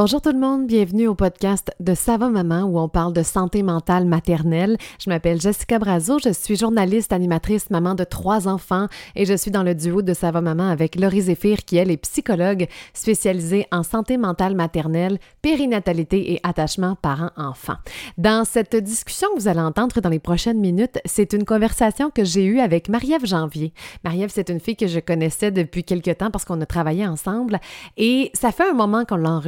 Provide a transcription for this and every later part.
Bonjour tout le monde, bienvenue au podcast de Ça va maman où on parle de santé mentale maternelle. Je m'appelle Jessica Brazo, je suis journaliste, animatrice, maman de trois enfants et je suis dans le duo de Ça va maman avec Laurie Zéphir qui elle est psychologue spécialisée en santé mentale maternelle, périnatalité et attachement parent-enfant. Dans cette discussion que vous allez entendre dans les prochaines minutes, c'est une conversation que j'ai eue avec Marie-Ève Janvier. Marie-Ève, c'est une fille que je connaissais depuis quelque temps parce qu'on a travaillé ensemble et ça fait un moment qu'on l'a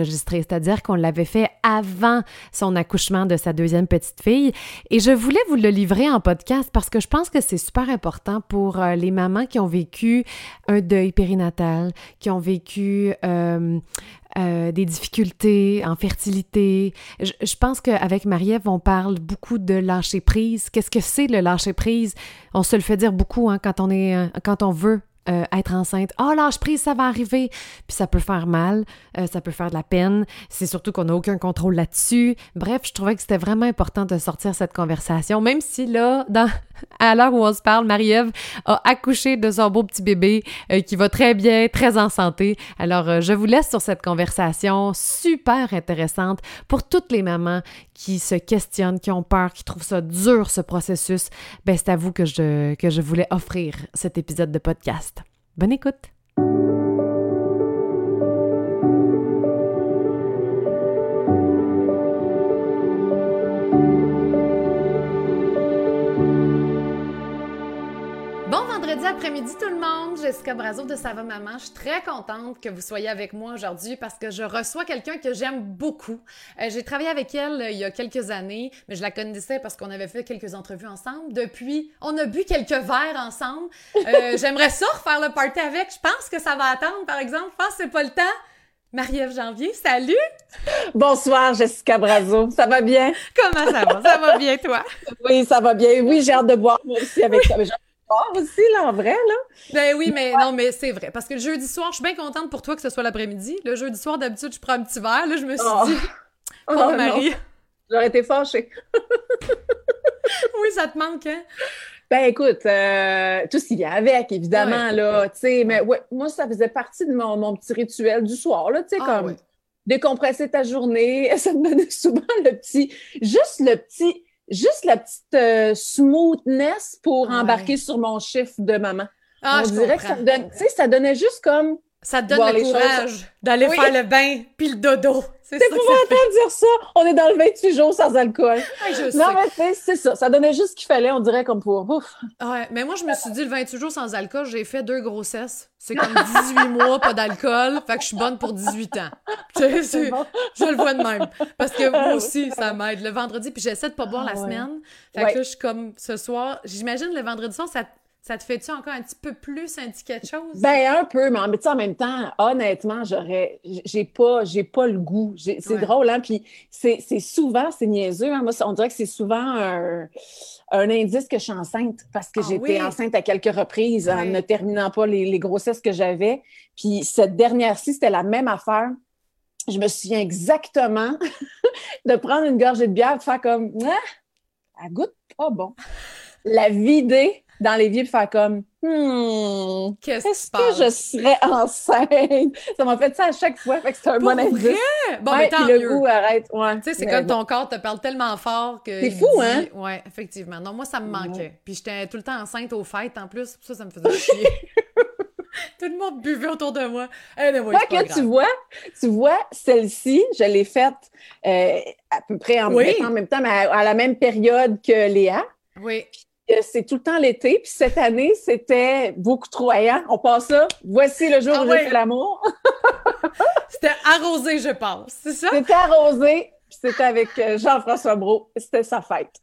c'est-à-dire qu'on l'avait fait avant son accouchement de sa deuxième petite fille. Et je voulais vous le livrer en podcast parce que je pense que c'est super important pour euh, les mamans qui ont vécu un deuil périnatal, qui ont vécu euh, euh, des difficultés en fertilité. Je, je pense qu'avec Marie-Ève, on parle beaucoup de lâcher prise. Qu'est-ce que c'est le lâcher prise? On se le fait dire beaucoup hein, quand, on est, quand on veut euh, être enceinte. Ah, oh, lâche prise, ça va arriver. Puis ça peut faire mal, euh, ça peut faire de la peine. C'est surtout qu'on n'a aucun contrôle là-dessus. Bref, je trouvais que c'était vraiment important de sortir cette conversation, même si là, dans, à l'heure où on se parle, Marie-Ève a accouché de son beau petit bébé euh, qui va très bien, très en santé. Alors, je vous laisse sur cette conversation super intéressante pour toutes les mamans qui se questionnent, qui ont peur, qui trouvent ça dur, ce processus. Ben, c'est à vous que je, que je voulais offrir cet épisode de podcast. Bonne écoute! Après-midi tout le monde, Jessica Brazo de Sava Maman. Je suis très contente que vous soyez avec moi aujourd'hui parce que je reçois quelqu'un que j'aime beaucoup. Euh, j'ai travaillé avec elle euh, il y a quelques années, mais je la connaissais parce qu'on avait fait quelques entrevues ensemble. Depuis, on a bu quelques verres ensemble. Euh, J'aimerais ça refaire le party avec. Je pense que ça va attendre, par exemple. Je pense que c'est pas le temps. Marie-Ève Janvier, salut! Bonsoir, Jessica Brazo. Ça va bien? Comment ça va? Ça va bien, toi? Oui, ça va bien. Oui, j'ai hâte de boire moi aussi avec toi aussi, là, en vrai, là. Ben oui, mais non, mais c'est vrai. Parce que le jeudi soir, je suis bien contente pour toi que ce soit l'après-midi. Le jeudi soir, d'habitude, je prends un petit verre. Là, je me suis oh. dit, oh, oh Marie. J'aurais été fâchée. oui, ça te manque, hein? Ben écoute, euh, tout ce qui vient avec, évidemment, là, tu sais, mais ouais, moi, ça faisait partie de mon, mon petit rituel du soir, là, tu sais, ah, comme décompresser ta journée, ça me donnait souvent le petit, juste le petit juste la petite euh, smoothness pour embarquer sur mon chiffre de maman. Ah, On dirait que ça, donne, ça donnait juste comme. Ça te donne le courage d'aller faire le bain puis le dodo. C'est entendre dire ça? On est dans le 28 jours sans alcool. non, mais c'est ça. Ça donnait juste ce qu'il fallait, on dirait, comme pour. Ouf. Ouais, mais moi, je me suis dit, le 28 jours sans alcool, j'ai fait deux grossesses. C'est comme 18 mois, pas d'alcool. Fait que je suis bonne pour 18 ans. Je, le vois de même. Parce que moi aussi, ça m'aide. Le vendredi, puis j'essaie de pas boire la ah semaine. Fait que là, je suis comme ce soir. J'imagine le vendredi soir, ça ça te fait-tu encore un petit peu plus un petit quelque chose? Ben, un peu, mais en, même temps, honnêtement, j'aurais, j'ai pas, j'ai pas le goût. C'est drôle, hein? Puis c'est souvent, c'est niaiseux, hein? Moi, on dirait que c'est souvent un, indice que je suis enceinte parce que ah j'étais enceinte à quelques reprises en ne terminant pas les, grossesses que j'avais. Puis cette dernière-ci, c'était la même affaire. Je me souviens exactement de prendre une gorgée de bière de faire comme, ah, elle goûte pas bon. La vider dans l'évier et faire comme Hmm, qu'est-ce que je serais enceinte? Ça m'a fait ça à chaque fois, fait que c'est un bon indice. Bon, mais tant le goût arrête, ouais. Tu sais, c'est comme ton corps te parle tellement fort que... C'est fou, hein? Ouais, effectivement. Non, moi, ça me manquait. Puis j'étais tout le temps enceinte aux fêtes, en plus, ça, ça me faisait chier. tout le monde buvait autour de moi. Anyway, pas que tu vois, tu vois, celle-ci, je l'ai faite euh, à peu près en, même temps, mais à, la même période que Léa. Oui c'est tout le temps l'été. Puis cette année, c'était beaucoup trop ayant. On passe ça. Voici le jour ah où j'ai fait l'amour. c'était arrosé, je pense. C'est ça? C'était arrosé. Puis c'était avec euh, Jean-François Brault. C'était sa fête.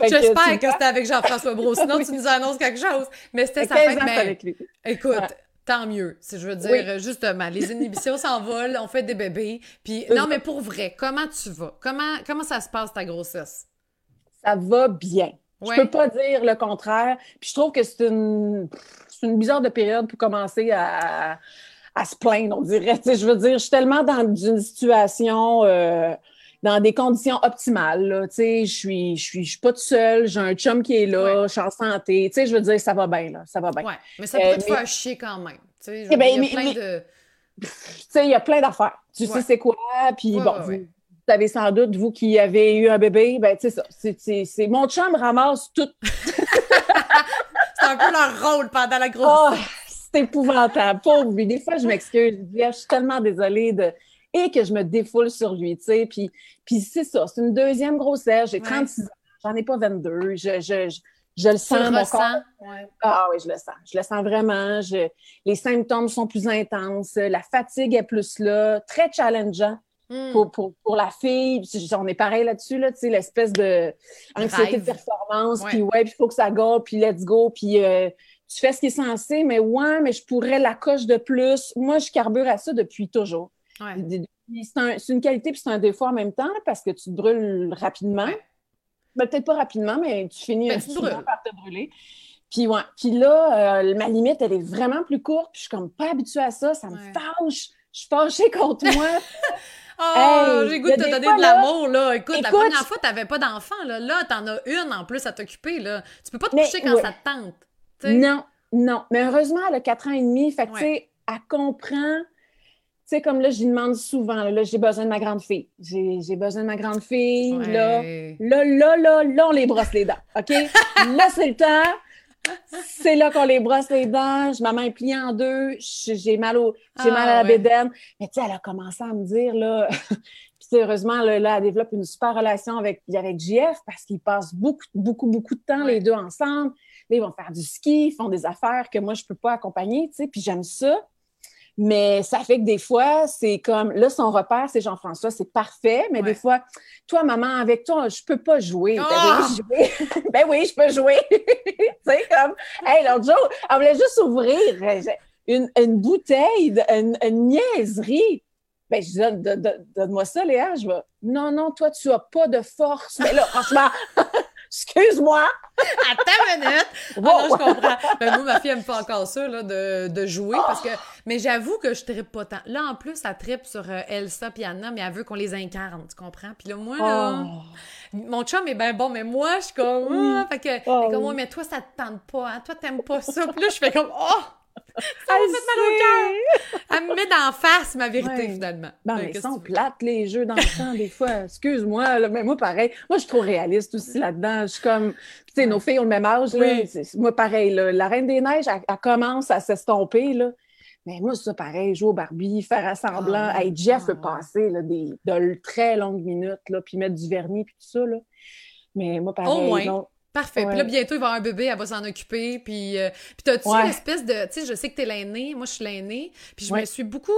J'espère que, c'était avec Jean-François Brault. Sinon, tu nous annonces quelque chose. Mais c'était sa fête. Mais... avec lui. Écoute. Tant mieux. Je veux dire, justement, les inhibitions s'envolent, on fait des bébés. Puis, non, mais pour vrai, comment tu vas? Comment, comment ça se passe ta grossesse? Ça va bien. Je peux pas dire le contraire. Puis je trouve que c'est une, une bizarre de période pour commencer à, à se plaindre, on dirait. je veux dire, je suis tellement dans une situation, euh, dans des conditions optimales. Là. Je suis, je suis, je suis pas toute seule, j'ai un chum qui est là, je suis en santé. Je veux dire, ça va bien, là, ça va bien. Ouais, mais ça peut euh, te faire chier quand même. Ben, il y a plein de sais, il y a plein d'affaires. Tu sais c'est quoi, puis bon, vous, savez sans doute, vous qui avez eu un bébé, ben, tu sais ça. C'est mon chum ramasse tout. c'est un peu leur rôle pendant la grossesse. Oh, c'est épouvantable. Pauvre lui. Des fois, je m'excuse. Je suis tellement désolée de et que je me défoule sur lui, tu sais. Puis, puis c'est ça, c'est une deuxième grossesse. J'ai 36 ans, j'en ai pas 22. Je, je, je, le sens, mon corps. Ah oui, je le sens. Je le sens vraiment. les symptômes sont plus intenses. La fatigue est plus là. Très challengeant. Pour, pour, pour, la fille, on est pareil là-dessus, là, tu sais, l'espèce de anxiété de performance, puis ouais, puis il faut que ça go, puis let's go, puis euh, tu fais ce qui est censé, mais ouais, mais je pourrais la coche de plus. Moi, je carbure à ça depuis toujours. C'est une qualité puis c'est un défaut en même temps parce que tu te brûles rapidement. Ben, peut-être pas rapidement, mais tu finis ben, par te brûler. Puis, ouais. puis là, euh, ma limite, elle est vraiment plus courte. Puis je suis comme pas habituée à ça. Ça me fâche. Je suis fâchée contre moi. Oh, j'ai goût de te donner de l'amour, là. Écoute, la première fois, tu n'avais pas d'enfant, là. Là, t'en as une en plus à t'occuper, là. Tu peux pas te coucher quand ça te tente. Non, non. Mais heureusement, elle a quatre ans et demi. Fait que, tu sais, elle comprend tu sais, comme là, je lui demande souvent, là, j'ai besoin de ma grande fille. J'ai besoin de ma grande fille. Là, là, là, là, là, on les brosse les dents. OK? là, c'est le temps. C'est là qu'on les brosse les dents. Ma main est pliée en deux. J'ai mal, au, j'ai mal à la ah, bédaine. Mais tu sais, elle a commencé à me dire, là. Puis heureusement, là, elle développe une super relation avec, avec JF parce qu'ils passent beaucoup, beaucoup, beaucoup de temps les deux ensemble. Là, ils vont faire du ski, ils font des affaires que moi, je peux pas accompagner, tu sais. Puis j'aime ça. Mais ça fait que des fois, c'est comme, là, son repère, c'est Jean-François, c'est parfait, mais des fois, toi, maman, avec toi, je peux pas jouer. Ben, oui, ah! jouer? ben oui, je peux jouer. tu sais, comme, hey, l'autre jour, elle voulait juste ouvrir une, une bouteille, une, une niaiserie. Ben, je dis, donne-moi ça, Léa. Je vais, non, non, toi, tu as pas de force. Mais là, franchement, Excuse-moi! Attends une minute! Ah non, je comprends. Ben, moi, ma fille aime pas encore ça, là, de, de jouer, parce que... Mais j'avoue que je trippe pas tant. Là, en plus, elle trippe sur euh, Elsa et Anna, mais elle veut qu'on les incarne, tu comprends? Puis là, moi, là... Oh. Mon chum est bien bon, mais moi, je suis comme... Ah, fait que... Oh, comme, mais toi, ça te tente pas, hein? Toi, t'aimes pas ça. Puis là, je fais comme... Oh! Ça me fait mal au cœur. Elle me met d'en face ma vérité, finalement. Non, mais ils sont plates, les jeux d'enfants, des fois. Excuse-moi, mais moi, pareil. Moi, je suis trop réaliste aussi là-dedans. Je suis comme, tu sais, nos filles ont le même âge. Là. Moi, pareil, la Reine des Neiges, elle, commence à s'estomper, là. Mais moi, ça, pareil, jouer au Barbie, faire assemblant. Ah, Jeff peut passer là, des, de très longues minutes, là, puis mettre du vernis, puis tout ça, là. Mais moi, pareil, Au moins. Parfait. Puis là, bientôt, il va avoir un bébé, elle va s'en occuper. Puis, euh, puis t'as-tu une espèce de. Tu sais, je sais que t'es l'aînée, moi, je suis l'aînée. Puis je me suis beaucoup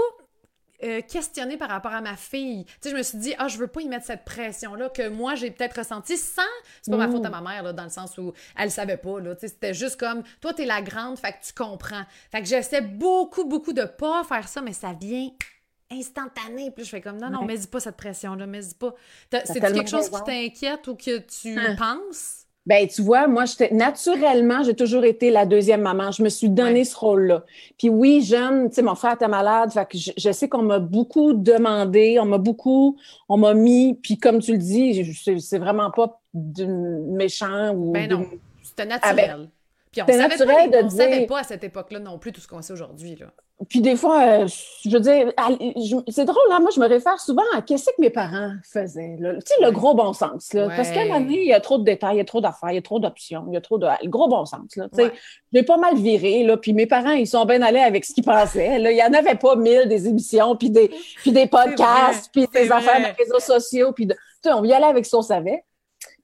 euh, questionnée par rapport à ma fille. Tu sais, je me suis dit, ah, je veux pas y mettre cette pression-là que moi, j'ai peut-être ressenti sans. C'est pas ma faute à ma mère, là, dans le sens où elle savait pas, là. Tu sais, c'était juste comme, toi, t'es la grande, fait que tu comprends. Fait que j'essaie beaucoup, beaucoup de pas faire ça, mais ça vient instantané. Puis je fais comme, non, non, mais dis pas cette pression-là, mais dis pas. C'est quelque chose qui t'inquiète ou que tu hein. penses? Ben, tu vois, moi, naturellement, j'ai toujours été la deuxième maman. Je me suis donné ce rôle-là. Puis oui, jeune, tu sais, mon frère était malade, fait que je, sais qu'on m'a beaucoup demandé, on m'a beaucoup, on m'a mis, puis comme tu le dis, c'est vraiment pas méchant ou. Ben non, c'était naturel. puis on savait pas, on savait pas à cette époque-là non plus tout ce qu'on sait aujourd'hui, là. Puis des fois, euh, je veux dire, c'est drôle, là, hein, moi, je me réfère souvent à qu'est-ce que mes parents faisaient. Tu sais, le gros bon sens. Là, Parce qu'à un moment donné, il y a trop de détails, il y a trop d'affaires, il y a trop d'options, il y a trop de... Le gros bon sens. Là, tu sais, J'ai pas mal viré, là, puis mes parents, ils sont bien allés avec ce qu'ils pensaient. Là. Il n'y en avait pas mille des émissions, puis des, puis des podcasts, puis des affaires de réseaux sociaux, puis de... on y allait avec ce qu'on savait.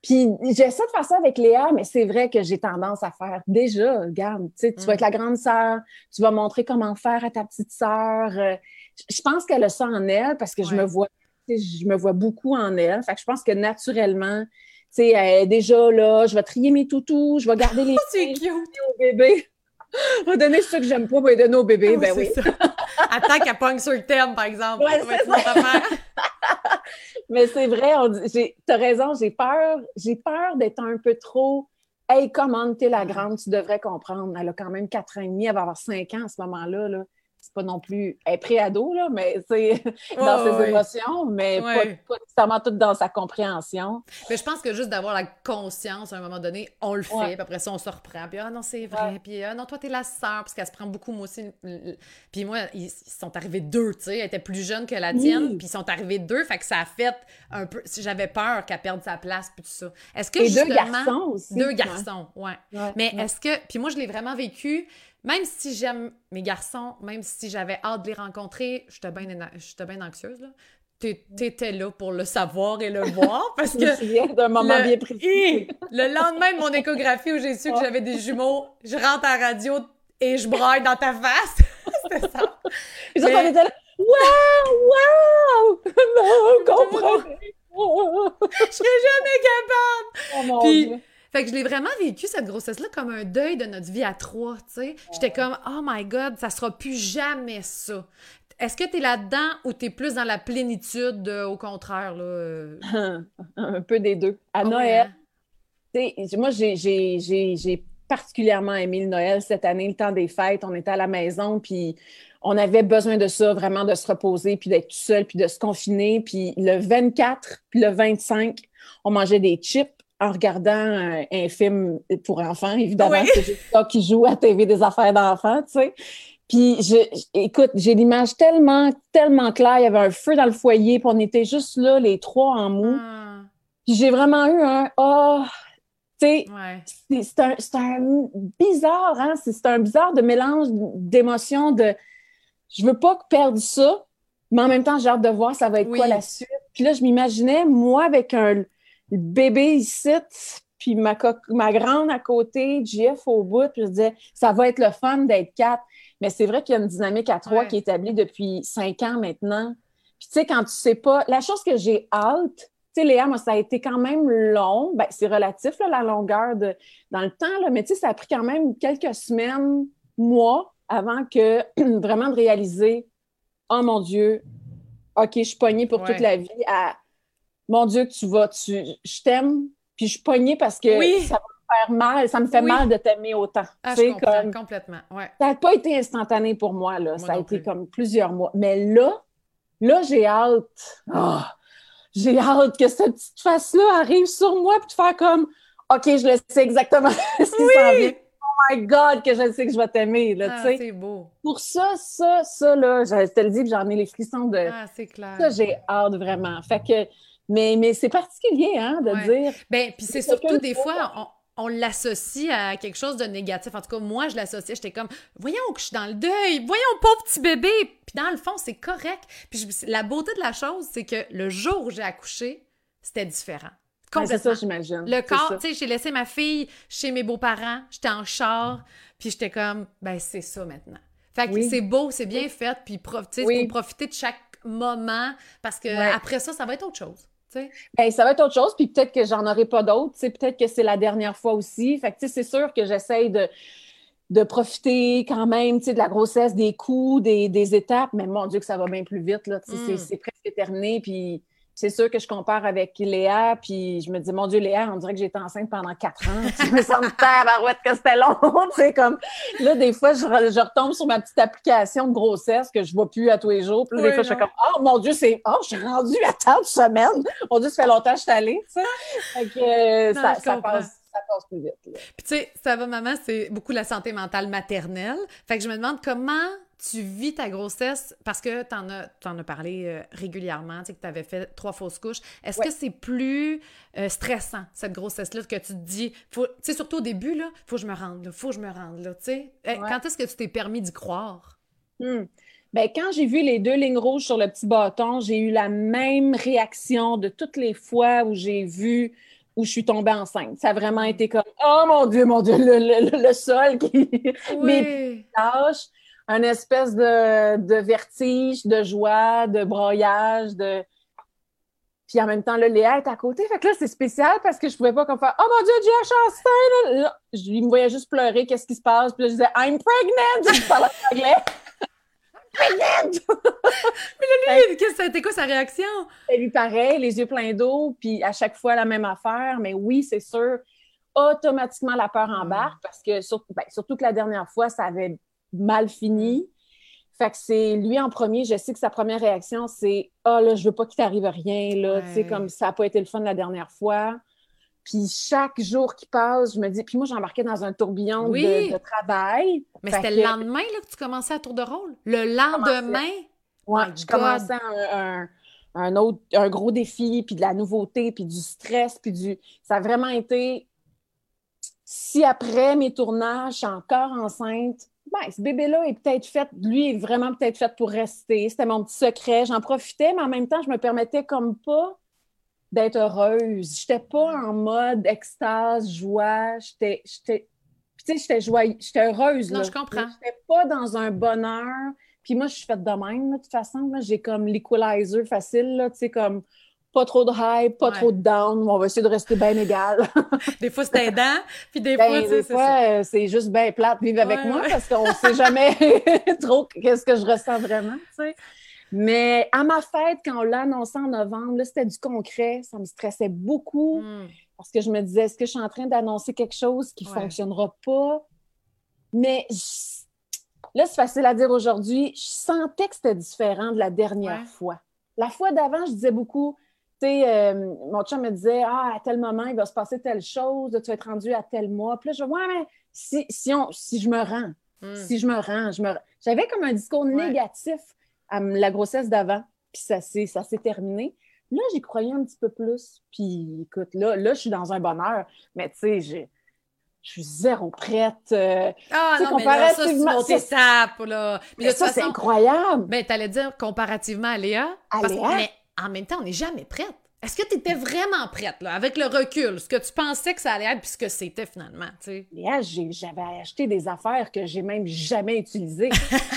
Puis j'essaie de faire ça avec Léa, mais c'est vrai que j'ai tendance à faire déjà, regarde, tu vas être la grande sœur, tu vas montrer comment faire à ta petite sœur. Euh, je pense qu'elle a ça en elle parce que je me vois, je me vois beaucoup en elle. Fait que je pense que naturellement, tu sais, elle est déjà là, je vais trier mes toutous, je vais garder les cute. au bébé. On va donner ce que j'aime pas, on va donner au bébé, ah ben oui. Attends qu'elle pogne sur le thème, par exemple. Ouais, Mais c'est vrai, tu as raison, j'ai peur, j'ai peur d'être un peu trop. Hey, comment t'es la grande, tu devrais comprendre. Elle a quand même quatre ans et demi, elle va avoir cinq ans à ce moment-là. Là. Pas non plus, elle est pré-ado, là, mais c'est dans ses émotions, mais pas, pas, nécessairement tout dans sa compréhension. Mais je pense que juste d'avoir la conscience à un moment donné, on le fait, puis après ça, on se reprend, puis ah non, c'est vrai, puis ah non, toi, t'es la sœur, parce qu'elle se prend beaucoup, moi aussi. Puis moi, ils, sont arrivés deux, tu sais, elle était plus jeune que la tienne, puis ils sont arrivés deux, fait que ça a fait un peu. J'avais peur qu'elle perde sa place, puis tout ça. Est-ce que Et deux garçons aussi. Deux garçons, ouais. Mais est-ce que. Puis moi, je l'ai vraiment vécu même si j'aime mes garçons, même si j'avais hâte de les rencontrer, j'étais bien, bien anxieuse, là. T'étais là pour le savoir et le voir parce que. d'un moment bien précis. le lendemain de mon échographie où j'ai su que j'avais des jumeaux, je rentre à la radio et je braille dans ta face. C'était ça. Et ça, on était là. Waouh! Waouh! Non, comprenez! je serais jamais capable! Oh mon Dieu. Fait que je l'ai vraiment vécu, cette grossesse-là, comme un deuil de notre vie à trois, tu sais. J'étais comme, oh my God, ça sera plus jamais ça. Est-ce que tu es là-dedans ou tu es plus dans la plénitude, euh, au contraire? Là? Euh? un peu des deux. À Noël, hein? moi, j'ai particulièrement aimé le Noël cette année, le temps des fêtes. On était à la maison, puis on avait besoin de ça, vraiment de se reposer, puis d'être tout seul, puis de se confiner. Puis le 24, puis le 25, on mangeait des chips en regardant un, film pour enfants, évidemment, c'est juste ça qui joue à TV des affaires d'enfants, tu sais. Puis, je, écoute, j'ai l'image tellement, tellement claire. Il y avait un feu dans le foyer, puis on était juste là, les trois en mou. Ah. Puis j'ai vraiment eu un oh, tu sais, c'est un, un, bizarre, hein? C'est un bizarre de mélange d'émotions, de je veux pas perdre ça, mais en même temps, j'ai hâte de voir ça va être quoi la suite. Puis là, je m'imaginais, moi, avec un le bébé ici, puis ma, ma grande à côté, JF au bout, puis je disais, ça va être le fun d'être quatre. Mais c'est vrai qu'il y a une dynamique à trois qui est établie depuis cinq ans maintenant. Puis tu sais, quand tu sais pas, la chose que j'ai hâte, tu sais, Léa, moi, ça a été quand même long. Ben, c'est relatif, là, la longueur de, dans le temps, là, mais tu sais, ça a pris quand même quelques semaines, mois, avant que vraiment de réaliser, oh mon Dieu, OK, je suis pognée pour toute la vie à mon Dieu, tu vas, tu, je t'aime, puis je suis pognée parce que ça va me faire mal, ça me fait mal de t'aimer autant. Ah, je comprends, complètement, ouais. Ça n'a pas été instantané pour moi, là. ça a été comme plusieurs mois. Mais là, là, j'ai hâte. Ah, j'ai hâte que cette petite face-là arrive sur moi, puis de faire comme, OK, je le sais exactement ce qui s'en vient. Oh my God, que je sais que je vais t'aimer, là, ah, tu beau. Pour ça, ça, ça, là, je te le dis, j'en ai les frissons de... Ah, c'est clair. Ça, j'ai hâte, vraiment. Fait que mais, mais c'est particulier, hein, de dire. Ben, puis c'est surtout des fois, on, l'associe à quelque chose de négatif. En tout cas, moi, je l'associais. J'étais comme, voyons que je suis dans le deuil, voyons, pauvre petit bébé. Puis dans le fond, c'est correct. Puis la beauté de la chose, c'est que le jour où j'ai accouché, c'était différent. c'est ça, j'imagine. Le corps, tu sais, j'ai laissé ma fille chez mes beaux-parents, j'étais en char, puis j'étais comme, ben c'est ça maintenant. Fait que c'est beau, c'est bien fait, puis tu sais, pour profiter de chaque moment, parce que après ça, ça va être autre chose. Ben, ça va être autre chose, puis peut-être que j'en aurai pas d'autres. Peut-être que c'est la dernière fois aussi. Fait que c'est sûr que j'essaye de, de profiter quand même de la grossesse, des coups, des, étapes, mais mon Dieu que ça va bien plus vite. Là, C'est presque terminé. Puis c'est sûr que je compare avec Léa, puis je me dis, mon Dieu, Léa, on dirait que j'étais enceinte pendant quatre ans. Tu me sens barouette que c'était long. tu comme, là, des fois, je, retombe sur ma petite application de grossesse que je vois plus à tous les jours. Puis des fois, je fais comme, oh mon Dieu, c'est, oh, je suis rendue à tant de semaines. Mon Dieu, ça fait longtemps que je suis allée, tu sais. Fait que, ça, ça passe ça passe plus vite. Puis tu sais, ça va maman, c'est beaucoup la santé mentale maternelle. Fait que je me demande comment tu vis ta grossesse parce que tu en as, en as parlé euh, régulièrement, tu sais, que tu avais fait trois fausses couches. Est-ce que c'est plus euh, stressant, cette grossesse-là, que tu te dis, tu sais, surtout au début, là, faut que je me rende, là, faut que je me rende, là, tu sais? Eh, quand est-ce que tu t'es permis d'y croire? Hmm. Bien, quand j'ai vu les deux lignes rouges sur le petit bâton, j'ai eu la même réaction de toutes les fois où j'ai vu où je suis tombée enceinte. Ça a vraiment été comme Oh mon Dieu, mon Dieu, le, sol qui oui un espèce de, vertige, de joie, de broyage, de. Puis en même temps, là, Léa est à côté. Fait que là, c'est spécial parce que je pouvais pas comme faire Oh mon Dieu, Dieu a Là, je lui me voyais juste pleurer, qu'est-ce qui se passe? Puis là, je disais I'm pregnant! Je parlais anglais. Pregnant! Mais là, lui, c'était quoi sa réaction? Et lui, pareil, les yeux pleins d'eau, puis à chaque fois la même affaire. Mais oui, c'est sûr, automatiquement la peur embarque parce que surtout, ben, surtout que la dernière fois, ça avait mal fini. Fait que c'est lui en premier, je sais que sa première réaction, c'est Ah là, je veux pas qu'il t'arrive rien, là, tu sais, comme ça n'a pas été le fun la dernière fois. Puis chaque jour qui passe, je me dis, puis moi, j'embarquais dans un tourbillon de, travail. Mais c'était le lendemain là, que tu commençais à tour de rôle? Le lendemain? Oui, je commençais un, un, autre, un gros défi, puis de la nouveauté, puis du stress, puis du. Ça a vraiment été. Si après mes tournages, je suis encore enceinte, ben, ce bébé-là est peut-être fait, lui est vraiment peut-être fait pour rester. C'était mon petit secret. J'en profitais, mais en même temps, je me permettais comme pas d'être heureuse. J'étais pas en mode extase, joie. J'étais, j'étais, tu sais, j'étais joyeuse, j'étais heureuse. Non, je comprends. J'étais pas dans un bonheur. Puis moi, je suis faite de même, de toute façon. J'ai comme l'equalizer facile, tu sais, comme pas trop de high, pas trop de down. On va essayer de rester bien égal. des fois, c'est aidant, puis des ben, fois, fois euh, c'est juste bien plate vivre avec moi parce qu'on sait jamais trop qu'est-ce que je ressens vraiment, tu sais. Mais à ma fête, quand on l'a annoncé en novembre, c'était du concret. Ça me stressait beaucoup hmm. parce que je me disais, est-ce que je suis en train d'annoncer quelque chose qui ne fonctionnera pas? Mais là, c'est facile à dire aujourd'hui. Je sentais que c'était différent de la dernière fois. La fois d'avant, je disais beaucoup, tu sais, euh, mon chum me disait, ah, à tel moment, il va se passer telle chose, tu vas être rendu à tel mois. Puis là, je dis, ouais, mais si, si, on, si je me rends, hmm. si je me rends, je me J'avais comme un discours négatif à la grossesse d'avant, puis ça s'est, ça s'est terminé. Là, j'y croyais un petit peu plus. Puis écoute, là, là je suis dans un bonheur, mais tu sais, je suis zéro prête. Euh, ah non, comparativement, mais là, ça, c'est là. Mais, ça, c'est incroyable. Ben, t'allais dire comparativement à Léa. À Léa? mais en même temps, on n'est jamais prête. Est-ce que tu étais vraiment prête, là, avec le recul, ce que tu pensais que ça allait être, puis ce que c'était finalement, sais? Léa, j'avais acheté des affaires que j'ai même jamais utilisées.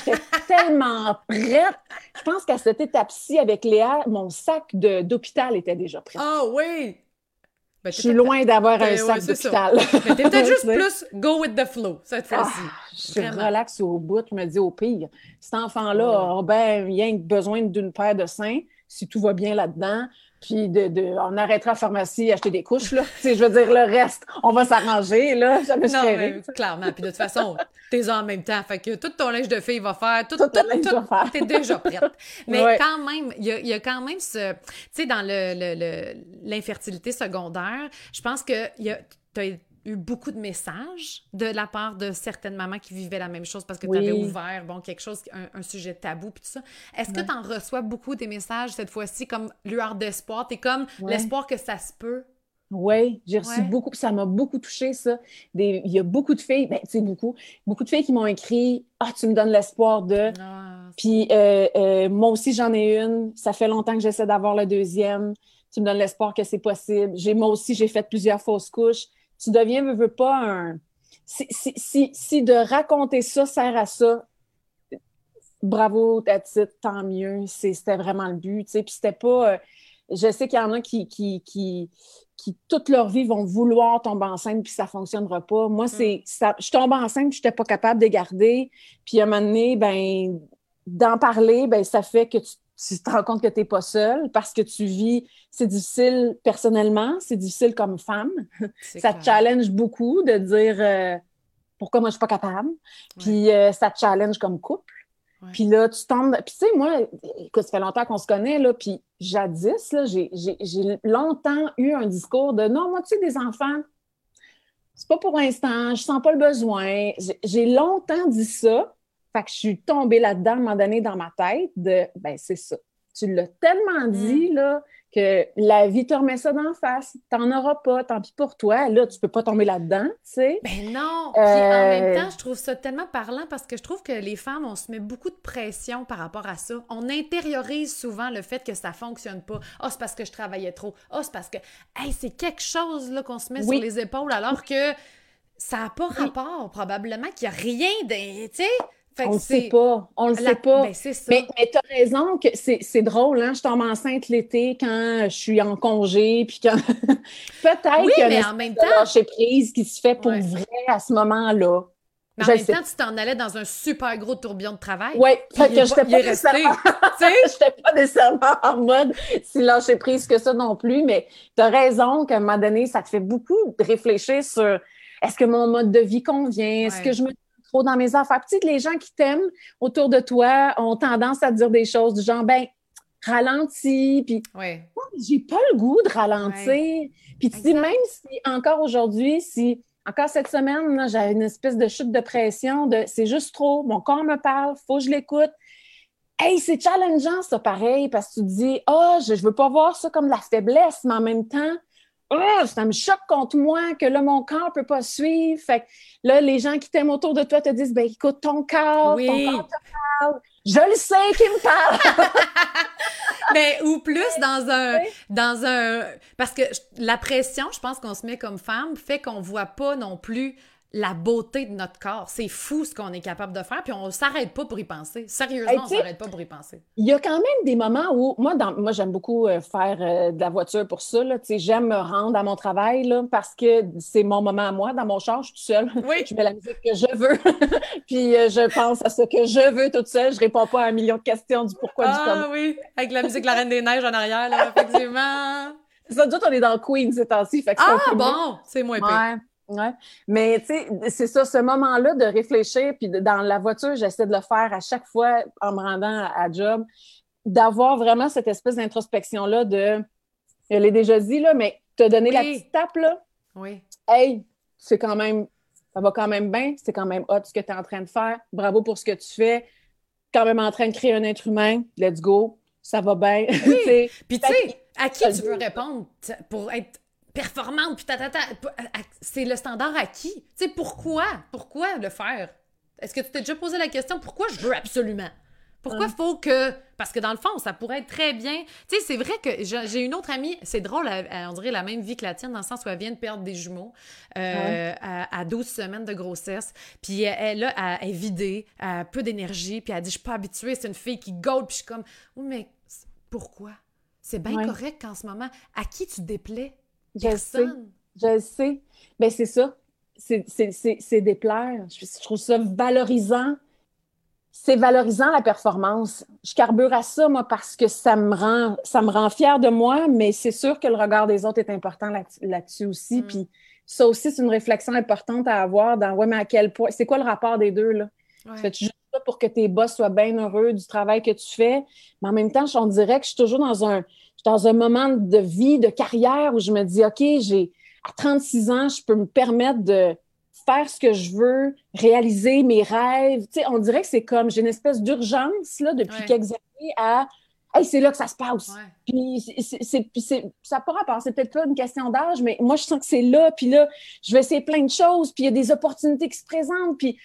J'étais tellement prête. Je pense qu'à cette étape-ci, avec Léa, mon sac d'hôpital était déjà prêt. Ah oui! Ben, je suis loin d'avoir un ben sac d'hôpital. Mais t'étais juste plus go with the flow, cette ah, fois-ci. je suis relax au bout. Je me dis, au pire, cet enfant-là a ben, rien besoin d'une paire de seins, si tout va bien là-dedans puis de, de, on arrêtera la pharmacie acheter des couches, là. je veux dire, le reste, on va s'arranger, là. Jamais non, mais, clairement. Puis de toute façon, t'es en même temps. Fait que tout ton linge de fille va faire. Tout, tout, tout, tout t'es déjà prête. Mais quand même, il y a, y a, quand même ce... Tu sais, dans l'infertilité le, le, secondaire, je pense que y a, eu beaucoup de messages de la part de certaines mamans qui vivaient la même chose parce que tu avais ouvert bon, quelque chose, un, sujet tabou puis tout ça. Est-ce que tu en reçois beaucoup des messages cette fois-ci comme lueur d'espoir? Tu comme l'espoir que ça se peut? Oui, j'ai reçu beaucoup, ça m'a beaucoup touché, ça. il y a beaucoup de filles, ben, tu sais, beaucoup, beaucoup de filles qui m'ont écrit Ah, tu me donnes l'espoir de. Ah, puis euh, euh, moi aussi, j'en ai une. Ça fait longtemps que j'essaie d'avoir le deuxième. Tu me donnes l'espoir que c'est possible. J'ai, moi aussi, j'ai fait plusieurs fausses couches tu deviens, veux, veux pas, un. Si, si, si, de raconter ça sert à ça, bravo, titre, tant mieux. C'était vraiment le but. Puis c'était pas. Euh, je sais qu'il y en a qui, qui, qui, qui, toute leur vie, vont vouloir tomber enceinte puis ça ne fonctionnera pas. Moi, mm. c'est. Je tombe enceinte je n'étais pas capable de garder. Puis à un moment donné, ben, d'en parler, ben, ça fait que tu tu te rends compte que tu n'es pas seule parce que tu vis, c'est difficile personnellement, c'est difficile comme femme. Ça te challenge beaucoup de dire euh, pourquoi moi je suis pas capable? Puis euh, ça te challenge comme couple. Puis là, tu tombes. Puis tu sais, moi, écoute, ça fait longtemps qu'on se connaît, là, puis jadis, là, j'ai longtemps eu un discours de non, moi, tu sais, des enfants, c'est pas pour l'instant, je sens pas le besoin. J'ai longtemps dit ça. Fait que je suis tombée là-dedans à un moment donné dans ma tête de ben c'est ça. Tu l'as tellement mm. dit là, que la vie te remet ça d'en face. T'en auras pas, tant pis pour toi. Là, tu peux pas tomber là-dedans, tu sais. Ben non! Puis en même euh, temps, je trouve ça tellement parlant parce que je trouve que les femmes, on se met beaucoup de pression par rapport à ça. On intériorise souvent le fait que ça fonctionne pas. Ah, oh, c'est parce que je travaillais trop. Ah, oh, c'est parce que, hey, c'est quelque chose là qu'on se met sur les épaules alors que ça n'a pas rapport, probablement, qu'il n'y a rien de. Tu sais, on le sait pas. On le sait pas. Ben, mais, mais tu as raison que c'est drôle, hein? Je tombe enceinte l'été quand je suis en congé, puis quand. Peut-être oui, qu'il y a en même temps. prise qui se fait pour vrai à ce moment-là. Mais en même temps, tu t'en allais dans un super gros tourbillon de travail. Oui, fait que j'étais pas, nécessairement... pas nécessairement en mode si lâcher prise que ça non plus, mais tu as raison qu'à un moment donné, ça te fait beaucoup réfléchir sur est-ce que mon mode de vie convient, est-ce que je me trop dans mes affaires. Puis, les gens qui t'aiment autour de toi ont tendance à dire des choses du genre, ben, ralentis. Puis, ouais. j'ai pas le goût de ralentir. Puis, tu dis, même si encore aujourd'hui, si encore cette semaine, j'ai une espèce de chute de pression de c'est juste trop, mon corps me parle, faut que je l'écoute. Hey, c'est challengeant, ça, pareil, parce que tu te dis, oh, je, je veux pas voir ça comme la faiblesse, mais en même temps, oh, ça me choque contre moi que là, mon corps peut pas suivre. Fait que là, les gens qui t'aiment autour de toi te disent, ben, écoute, ton corps, ton corps te parle. Je le sais qu'il me parle. mais ou plus dans un dans un parce que la pression, je pense qu'on se met comme femme fait qu'on voit pas non plus la beauté de notre corps. C'est fou ce qu'on est capable de faire, puis on s'arrête pas pour y penser. Sérieusement, on s'arrête pas pour y penser. Il y a quand même des moments où, moi, dans, moi j'aime beaucoup euh, faire euh, de la voiture pour ça. J'aime me rendre à mon travail là, parce que c'est mon moment à moi. Dans mon char, je suis toute seule. Oui. je mets la musique que je veux, puis euh, je pense à ce que je veux toute seule. Je réponds pas à un million de questions du pourquoi, du comment. Ah oui, avec la musique La Reine des Neiges en arrière, là, effectivement. Ça, doute on est dans Queen ces temps-ci. Ah bon, c'est moins ouais. Ouais. Mais tu sais, c'est ça, ce moment-là de réfléchir, puis dans la voiture, j'essaie de le faire à chaque fois en me rendant à, job, d'avoir vraiment cette espèce d'introspection-là de, je l'ai déjà dit, là, mais te donner la petite tape, là. Oui. Hey, c'est quand même, ça va quand même bien, c'est quand même hot ce que tu es en train de faire, bravo pour ce que tu fais, quand même en train de créer un être humain, let's go, ça va bien. Oui. puis tu sais, à qui tu veux répondre? Pour être performante, puis c'est le standard acquis. Tu sais, pourquoi? Pourquoi le faire? Est-ce que tu t'es déjà posé la question, pourquoi je veux absolument? Pourquoi il faut que. Parce que dans le fond, ça pourrait être très bien. Tu sais, c'est vrai que j'ai une autre amie, c'est drôle, on dirait la même vie que la tienne, dans le sens où elle vient de perdre des jumeaux euh, à, 12 semaines de grossesse. Puis elle, là, elle est vidée, elle a peu d'énergie, puis elle dit Je suis pas habituée, c'est une fille qui gaule. Puis je suis comme Oui, mais pourquoi? C'est bien correct qu'en ce moment, à qui tu déplais? Je sais. Je sais. Ben, c'est ça. C'est déplaire. Je, je trouve ça valorisant. C'est valorisant la performance. Je carbure à ça, moi, parce que ça me rend, ça me rend fière de moi, mais c'est sûr que le regard des autres est important là-dessus aussi. Mm. Puis ça aussi, c'est une réflexion importante à avoir dans ouais, mais à quel point. C'est quoi le rapport des deux, là? Fais-tu juste ça pour que tes boss soient bien heureux du travail que tu fais? Mais en même temps, on dirait que je suis toujours dans un dans un moment de vie, de carrière où je me dis, OK, j'ai à 36 ans, je peux me permettre de faire ce que je veux, réaliser mes rêves. Tu sais, on dirait que c'est comme, j'ai une espèce d'urgence là, depuis quelques années à Hey, c'est là que ça se passe. Puis, c'est, ça pourra rapport, c'est peut-être pas une question d'âge, mais moi, je sens que c'est là. Puis là, je vais essayer plein de choses. Puis il y a des opportunités qui se présentent. Puis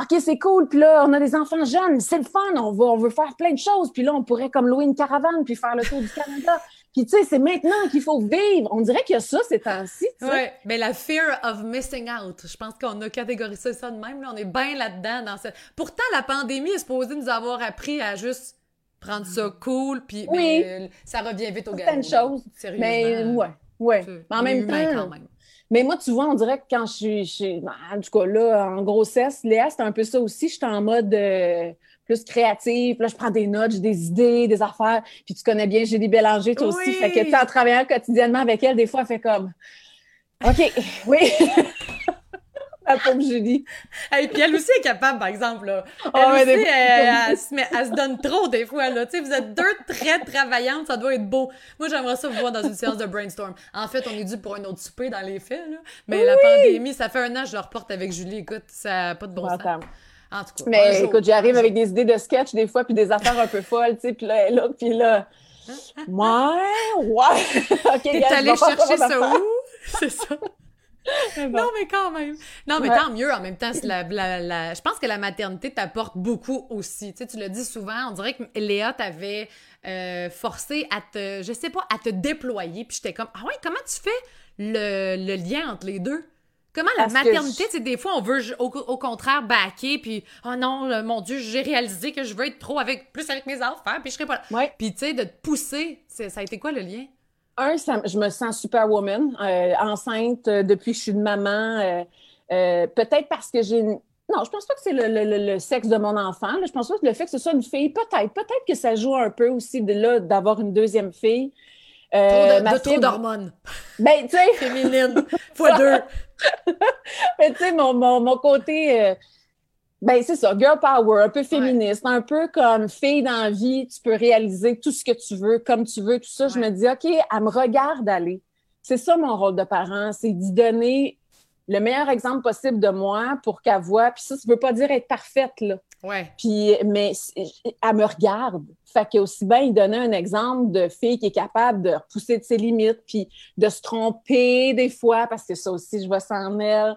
OK, c'est cool. Puis là, on a des enfants jeunes, c'est le fun. On, va, on veut faire plein de choses. Puis là, on pourrait comme louer une caravane puis faire le tour du Canada. Puis tu sais, c'est maintenant qu'il faut vivre. On dirait qu'il y a ça ces temps-ci. Oui, mais la fear of missing out. Je pense qu'on a catégorisé ça de même. Là. On est bien là-dedans. Dans ce... Pourtant, la pandémie est supposée nous avoir appris à juste prendre ça cool. Puis oui. mais, ça revient vite au galop. Certaines choses. Sérieusement. Mais ouais, ouais. Mais en même temps... Quand même. Mais moi, tu vois, on dirait que quand je suis, ben, en tout cas là, en grossesse, Léa, c'est un peu ça aussi. Je suis en mode euh, plus créatif. Là, je prends des notes, j'ai des idées, des affaires. Puis tu connais bien Julie Bélanger, toi aussi. Fait que tu en travaillant quotidiennement avec elle, des fois, elle fait comme OK, oui. Julie. Et puis elle aussi est capable, par exemple. Là. Ah elle aussi, elle, se donne trop des fois. Là. Vous êtes deux très travaillantes, ça doit être beau. Moi, j'aimerais ça vous voir dans une séance de brainstorm. En fait, on est dû pour un autre souper dans les faits. Là. Mais la pandémie, ça fait un an que je le reporte avec Julie. Écoute, ça n'a pas de bon sens. En tout cas. Mais écoute, j'arrive avec des idées de sketch des fois, puis des affaires un peu folles, tu sais, puis là, là, puis là. Ouais, ouais. OK, T'es allé chercher ça où? C'est ça. Non, mais quand même. Non, mais tant mieux. En même temps, la, la, je pense que la maternité t'apporte beaucoup aussi. Tu sais, tu le dis souvent, on dirait que Léa t'avait euh, forcé à te, je sais pas, à te déployer. Puis j'étais comme, ah ouais, comment tu fais le, le lien entre les deux? Comment la maternité, tu sais, des fois, on veut au, contraire baquer, puis oh non, mon Dieu, j'ai réalisé que je veux être trop avec, plus avec mes enfants, puis je serai pas là. Puis tu sais, de te pousser, ça a été quoi le lien? Un, je me sens superwoman, euh, enceinte euh, depuis que je suis de maman. Euh, peut-être parce que j'ai. Non, je pense pas que c'est le, sexe de mon enfant. Je pense pas que le fait que ce soit une fille, peut-être. Peut-être que ça joue un peu aussi de là d'avoir une deuxième fille. trop de, trop d'hormones. Ben, tu sais. Féminine. Fois deux. Mais tu sais, mon, mon, côté Ben, c'est ça, girl power, un peu féministe, un peu comme fille dans la vie, tu peux réaliser tout ce que tu veux, comme tu veux, tout ça. Je me dis, OK, elle me regarde aller. C'est ça mon rôle de parent, c'est d'y donner le meilleur exemple possible de moi pour qu'elle voit. Puis ça, ça ne veut pas dire être parfaite, là. Ouais. Puis, mais elle me regarde. Fait que aussi bien il donnait un exemple de fille qui est capable de repousser de ses limites, puis de se tromper des fois, parce que ça aussi, je vois ça en elle.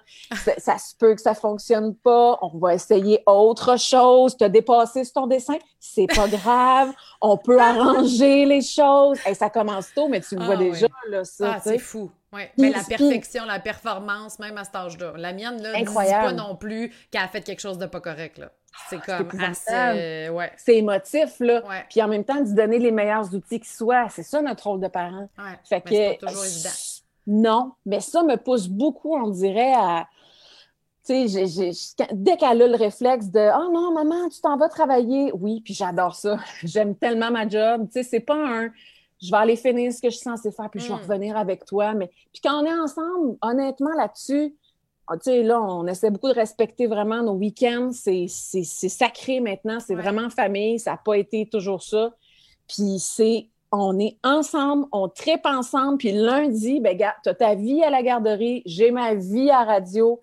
Ça, se peut que ça fonctionne pas. On va essayer autre chose. Te dépasser sur ton dessin, c'est pas grave. On peut arranger les choses. Et ça commence tôt, mais tu le vois ah déjà, là, ça. Ah, c'est fou. Oui, mais la perfection, la performance, même à cet âge-là. La mienne, là, ne dit pas non plus qu'elle a fait quelque chose de pas correct, là. C'est comme assez. Ouais. C'est émotif, là. Puis en même temps, de donner les meilleurs outils qui soient. C'est ça notre rôle de parent. Ouais. Fait que. Pas toujours évident. Non, mais ça me pousse beaucoup, on dirait, à. Tu sais, dès qu'elle a le réflexe de Oh non, maman, tu t'en vas travailler. Oui, puis j'adore ça. J'aime tellement ma job. Tu sais, c'est pas un je vais aller finir ce que je suis censée faire, puis je vais hmm. revenir avec toi. Mais puis quand on est ensemble, honnêtement, là-dessus, ah, tu sais, là, on essaie beaucoup de respecter vraiment nos week-ends. C'est sacré maintenant. C'est vraiment famille. Ça n'a pas été toujours ça. Puis c'est, on est ensemble, on tripe ensemble. Puis lundi, ben, gars, tu as ta vie à la garderie, j'ai ma vie à radio.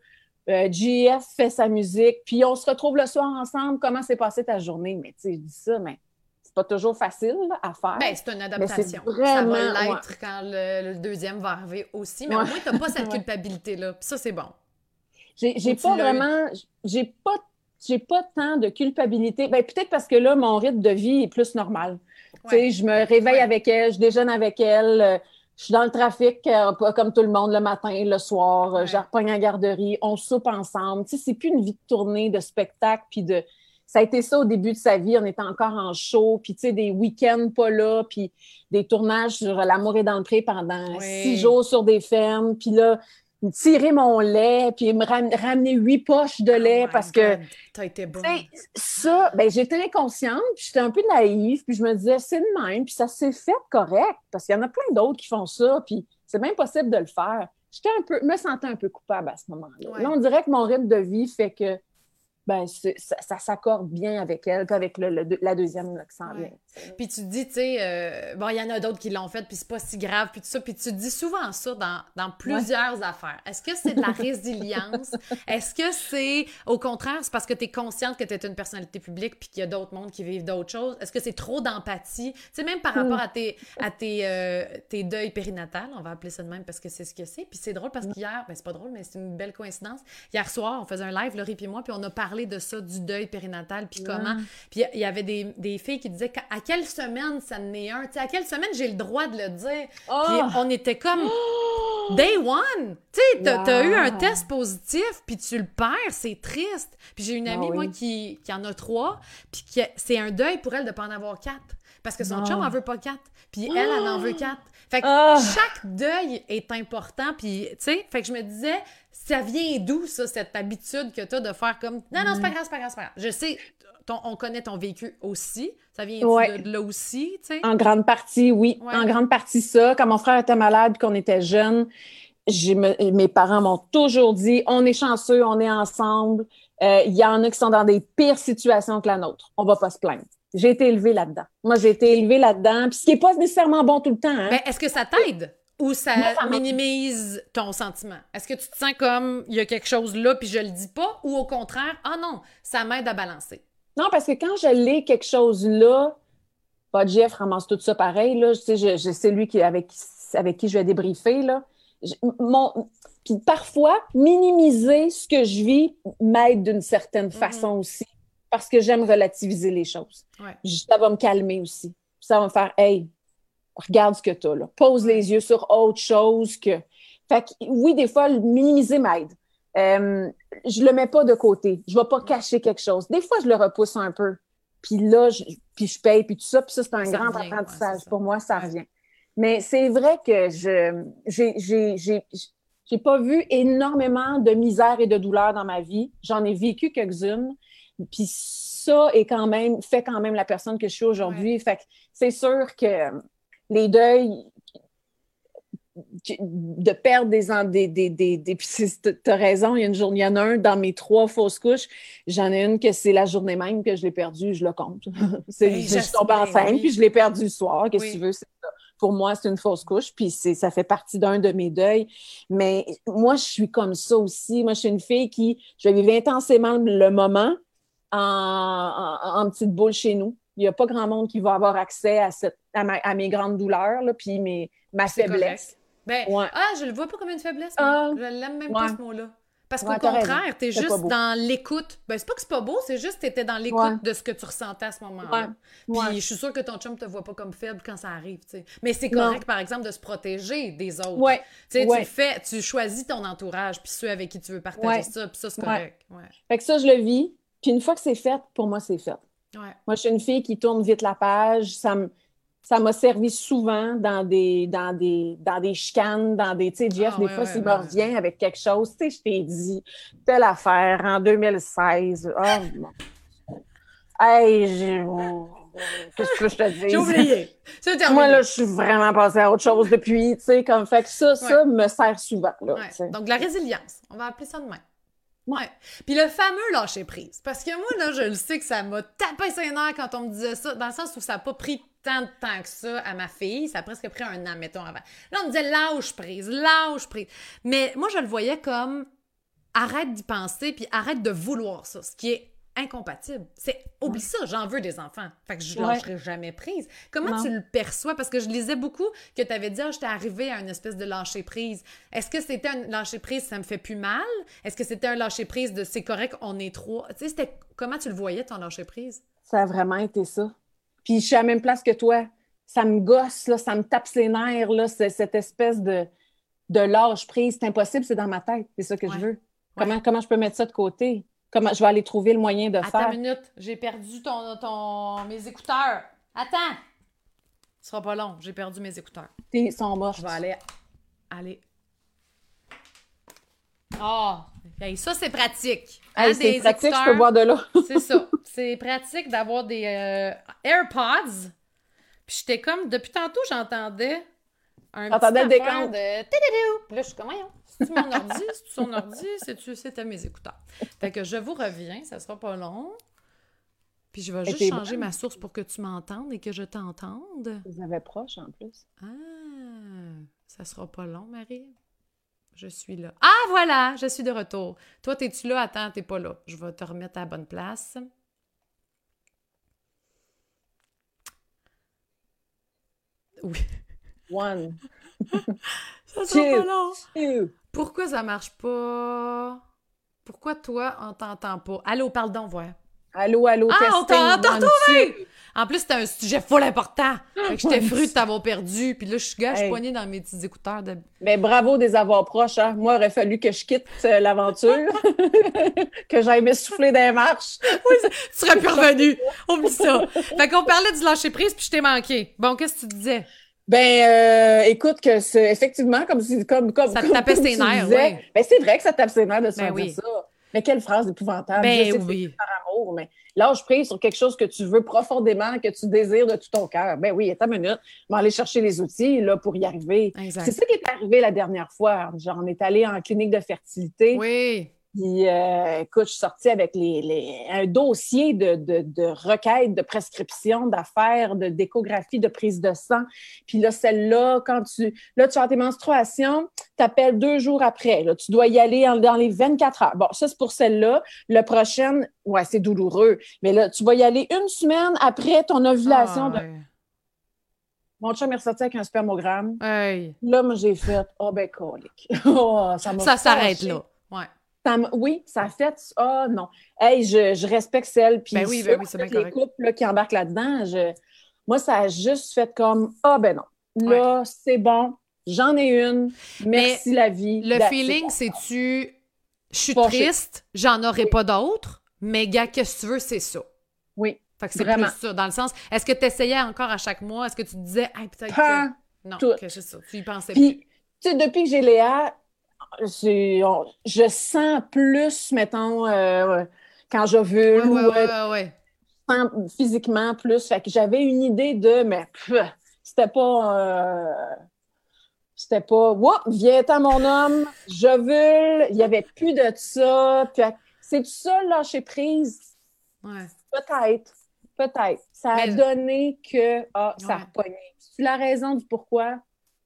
Euh, GF fait sa musique. Puis on se retrouve le soir ensemble. Comment s'est passée ta journée? Mais tu sais, je dis ça, mais c'est pas toujours facile à faire. Ben, c'est une adaptation. Vraiment, ça va l'être quand le, deuxième va arriver aussi. Mais au moins, tu n'as pas cette culpabilité-là. Puis ça, c'est bon. J'ai pas vraiment, j'ai pas, j'ai pas tant de culpabilité. Ben, peut-être parce que là, mon rythme de vie est plus normal. Tu sais, je me réveille avec elle, je déjeune avec elle, euh, je suis dans le trafic euh, comme tout le monde le matin, le soir, euh, je repogne en garderie, on soupe ensemble. Tu sais, c'est plus une vie de tournée, de spectacle, puis de ça a été ça au début de sa vie. On était encore en show, puis tu sais, des week-ends pas là, puis des tournages sur L'amour est dans le pré pendant six jours sur des fermes. Puis là, tirer mon lait, puis me ramener huit poches de lait oh parce que. T'as été. Ça, ben, j'étais inconsciente, puis j'étais un peu naïve, puis je me disais, c'est le même, puis ça s'est fait correct, parce qu'il y en a plein d'autres qui font ça, puis c'est même possible de le faire. J'étais un peu, me sentais un peu coupable à ce moment-là. Là, on dirait que mon rythme de vie fait que ben, ça, s'accorde bien avec elle, qu'avec la deuxième qui s'en vient. Puis tu te dis, tu sais, euh, bon, il y en a d'autres qui l'ont fait, puis c'est pas si grave, puis tout ça. Puis tu te dis souvent ça dans, dans plusieurs affaires. Est-ce que c'est de la résilience? Est-ce que c'est, au contraire, c'est parce que tu es consciente que tu es une personnalité publique, puis qu'il y a d'autres mondes qui vivent d'autres choses? Est-ce que c'est trop d'empathie? Tu sais, même par hmm. rapport à tes, à tes, euh, tes deuils périnatales, on va appeler ça de même parce que c'est ce que c'est. Puis c'est drôle parce hmm. qu'hier, ben c'est pas drôle, mais c'est une belle coïncidence. Hier soir, on faisait un live, Laurie et moi, puis on a parlé de ça, du deuil périnatal, puis comment. Puis il y avait des, des, filles qui disaient à quelle semaine ça en est un, tu sais, à quelle semaine j'ai le droit de le dire? Oh! Puis on était comme day one. Tu sais, t'as eu un test positif, puis tu le perds, c'est triste. Puis j'ai une ah amie, moi, qui, qui, en a trois, puis c'est un deuil pour elle de pas en avoir quatre. Parce que son chum en veut pas quatre. Puis elle, elle en veut quatre. Fait que ah! chaque deuil est important. Puis, tu sais, fait que je me disais, ça vient d'où, ça, cette habitude que tu as de faire comme non, non, c'est pas grave, c'est pas grave, c'est pas grave. Je sais, on connaît ton vécu aussi. Ça vient de, là aussi, tu sais? En grande partie, oui. En grande partie, ça. Quand mon frère était malade qu'on était jeunes, mes parents m'ont toujours dit on est chanceux, on est ensemble. Euh, il y en a qui sont dans des pires situations que la nôtre. On va pas se plaindre. J'ai été élevée là-dedans. Moi, j'ai été élevée là-dedans. Puis ce qui n'est pas nécessairement bon tout le temps. Hein. Mais est-ce que ça t'aide? Ou ça, minimise ton sentiment? Est-ce que tu te sens comme il y a quelque chose là puis je le dis pas? Ou au contraire, ah non, ça m'aide à balancer? Non, parce que quand je l'ai quelque chose là, pas Jeff ramasse tout ça pareil, là, je, je, c'est lui qui, avec, avec qui je vais débriefer. Là. mon, puis parfois, minimiser ce que je vis m'aide d'une certaine mm-hmm. façon aussi, parce que j'aime relativiser les choses. Ça va me calmer aussi. Ça va me faire Hey, regarde ce que tu as là. Pose les yeux sur autre chose que. Fait que, oui, des fois, minimiser m'aide. Euh, je le mets pas de côté. Je vais pas cacher quelque chose. Des fois, je le repousse un peu. Puis là, je, puis je paye, puis tout ça. Puis ça, c'est un grand apprentissage. Pour moi, ça revient. Mais c'est vrai que je j'ai pas vu énormément de misère et de douleur dans ma vie. J'en ai vécu quelques-unes. Puis ça est quand même fait quand même la personne que je suis aujourd'hui. Fait que c'est sûr que les deuils de perdre des... des, des, des, tu as raison, il y, a une journée, il y en a un dans mes trois fausses couches, j'en ai une que c'est la journée même que je l'ai perdue, je le compte. c'est, ben, je suis tombée enceinte, puis je l'ai perdue le soir, qu'est-ce que tu veux, c'est ça pour moi, c'est une fausse couche, puis ça fait partie d'un de mes deuils. Mais moi, je suis comme ça aussi. Moi, je suis une fille qui, je vais vivre intensément le moment en, petite boule chez nous. Il n'y a pas grand monde qui va avoir accès à, cette, à, mes grandes douleurs, là, puis mes, ma faiblesse. Ben, Ah, je le vois pas comme une faiblesse. Ah, je l'aime même pas ce mot-là. Parce qu'au contraire, tu es juste dans l'écoute. Ben, c'est pas que c'est pas beau, c'est juste que tu étais dans l'écoute de ce que tu ressentais à ce moment-là. Puis je suis sûre que ton chum te voit pas comme faible quand ça arrive. sais. Mais c'est correct, par exemple, de se protéger des autres. Ouais. Tu fais, tu choisis ton entourage, puis ceux avec qui tu veux partager ça, puis ça, c'est correct. Fait que ça, je le vis. Puis une fois que c'est fait, pour moi, c'est fait. Moi, je suis une fille qui tourne vite la page. Ça me ça m'a servi souvent dans des, dans des, dans des chicanes, dans des, tu sais, Jeff, ah, des fois, s'il me revient avec quelque chose, tu sais, je t'ai dit, telle affaire en 2016. Oh, mon... Hey, j'ai... Qu'est-ce que je te dis? J'ai oublié. Moi, là, je suis vraiment passée à autre chose depuis, tu sais, comme fait que ça, ça me sert souvent, là, Donc, la résilience, on va appeler ça de même. Ouais. Puis le fameux lâcher prise. Parce que moi, là, je le sais que ça m'a tapé ses nerfs quand on me disait ça, dans le sens où ça n'a pas pris tant de temps que ça à ma fille. Ça a presque pris un an, mettons, avant. Là, on me disait lâche prise, lâche prise. Mais moi, je le voyais comme arrête d'y penser, puis arrête de vouloir ça. Ce qui est incompatible. C'est oublie ça, j'en veux des enfants. Fait que je ne lâcherai jamais prise. Comment tu le perçois? Parce que je lisais beaucoup que tu avais dit ah, j'étais arrivée à une espèce de lâcher prise. Est-ce que c'était un lâcher prise ça me fait plus mal? Est-ce que c'était un lâcher prise de c'est correct, on est trois? Tu sais c'était comment tu le voyais ton lâcher prise? Ça a vraiment été ça. Puis je suis à la même place que toi. Ça me gosse là, ça me tape ses nerfs là, cette espèce de de lâche prise, c'est impossible, c'est dans ma tête, c'est ça que je veux. Comment comment je peux mettre ça de côté? Comment je vais aller trouver le moyen de faire? Attends une minute, j'ai perdu ton, ton, mes écouteurs. Attends! Ce sera pas long, j'ai perdu mes écouteurs. Ils sont morts. Je vais aller. Aller. Oh! ça, c'est pratique. Hein, c'est pratique, je peux boire de l'eau. c'est ça. C'est pratique d'avoir des euh, AirPods. Puis j'étais comme, depuis tantôt, j'entendais un petit le décompte. de... Puis là, je suis comme, voyons. C'est mon ordi, c'est son ordi, c'est c'était mes écouteurs. Fait que je vous reviens, ça sera pas long. Puis je vais juste changer ma source pour que tu m'entendes et que je t'entende. Vous avez proche en plus. Ah, ça sera pas long, Marie. Je suis là. Ah, voilà, je suis de retour. Toi, t'es-tu là? Attends, t'es pas là. Je vais te remettre à la bonne place. Oui. One. ça sera pas long. Pourquoi ça marche pas? Pourquoi toi, on t'entend pas? Allô, pardon, voilà. Allô, allô, Ah, on t'a retrouvé! En plus, c'était un sujet full important. Fait que j'étais de t'avoir perdu. Puis là, je suis gars, je suis dans mes petits écouteurs. De... Mais ben, bravo des avoir proches. Hein? Moi, il aurait fallu que je quitte euh, l'aventure, que j'aille m'essouffler des marches. oui, tu serais plus revenu. Oublie ça. Fait qu'on parlait du lâcher prise, puis je t'ai manqué. Bon, qu'est-ce que tu disais? Ben, euh, écoute, que c'est effectivement comme si, comme, comme, ça te tapait ses nerfs, oui. Ben, c'est vrai que ça tape ses nerfs de se ben dire ça. Mais quelle phrase épouvantable. Ben, oui. Amour, mais lâche prise sur quelque chose que tu veux profondément, que tu désires de tout ton cœur. Ben oui, attends une minute, on va aller chercher les outils là, pour y arriver. C'est ça qui est arrivé la dernière fois. Genre, on est allé en clinique de fertilité. Oui. Puis, euh, écoute, je suis sortie avec les, un dossier de, de, de requêtes, de prescription, d'affaires, de d'échographie, de prise de sang. Puis là, celle-là, quand tu... Là, tu as tes menstruations, tu appelles deux jours après. Là, tu dois y aller dans les 24 heures. Bon, ça, c'est pour celle-là. Le prochain, ouais, c'est douloureux. Mais là, tu vas y aller une semaine après ton ovulation. Ah, Mon chum est ressorti avec un spermogramme. Là, moi, j'ai fait « Oh, ben, colique. oh, ça ça s'arrête là. Ouais oui, ça a fait Ah oh, non. Hey, je, respecte celle. Puis ben oui, ben oui, c'est bien les couples qui embarquent là-dedans, moi, ça a juste fait comme Ah oh, ben non. Là, c'est bon. J'en ai une. Merci la vie. Le feeling, c'est-tu je suis triste, j'en aurai pas d'autres, mais gars, qu'est-ce que tu veux, c'est ça. Oui. Fait que c'est plus ça, dans le sens, est-ce que tu essayais encore à chaque mois? Est-ce que tu disais, hey, peut-être que... Non, c'est ça, tu y pensais Puis, tu sais, depuis que j'ai Léa, je sens plus, mettons, euh, quand je veux. Ouais, physiquement plus. Fait que j'avais une idée de, mais c'était pas. Euh, C'était pas, Wouh, viens à mon homme, je veux. Il n'y avait plus de ça. c'est tout ça, lâcher prise. Ouais. Peut-être. Peut-être. Ça a donné que ah, ça a repogné. Tu la raison du pourquoi?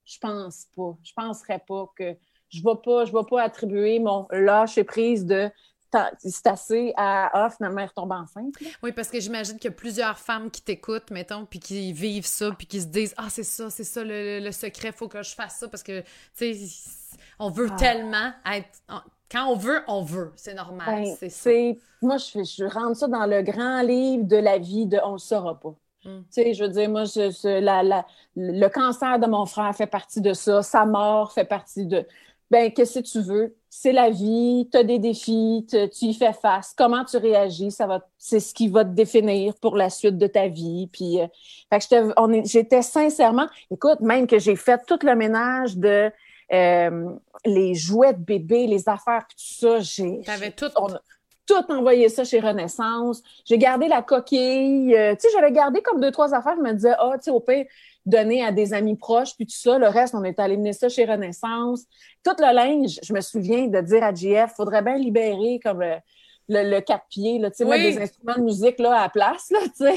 Je pense pas. Je penserais pas que je ne vais pas, je vais pas attribuer mon lâcher prise de c'est assez à ah, finalement elle retombe enceinte. Oui, parce que j'imagine qu'il y a plusieurs femmes qui t'écoutent, mettons, puis qui vivent ça, puis qui se disent Ah, c'est ça, c'est ça le, le, secret, faut que je fasse ça parce que, tu sais, on veut ah. tellement être. Quand on veut, on veut. C'est normal. Ben, c'est Moi, je, je rentre ça dans le grand livre de la vie de On ne saura pas. Hmm. Tu sais, je veux dire, moi, je, la, la, le cancer de mon frère fait partie de ça, sa mort fait partie de ben qu'est-ce que tu veux? C'est la vie, tu as des défis, tu y fais face. Comment tu réagis, ça va, c'est ce qui va te définir pour la suite de ta vie. Puis, euh, fait j'étais sincèrement, écoute, même que j'ai fait tout le ménage de euh, les jouets de bébé, les affaires, tout ça, j'ai. T'avais tout. tout envoyé ça chez Renaissance. J'ai gardé la coquille. Euh, tu sais, j'avais gardé comme deux, trois affaires. Je me disais, ah, tu sais, au pire, donner à des amis proches, puis tout ça. Le reste, on est allé mener ça chez Renaissance. Tout le linge, je me souviens de dire à JF, faudrait bien libérer comme le, le, quatre pieds, là, des instruments de musique là, à la place, là.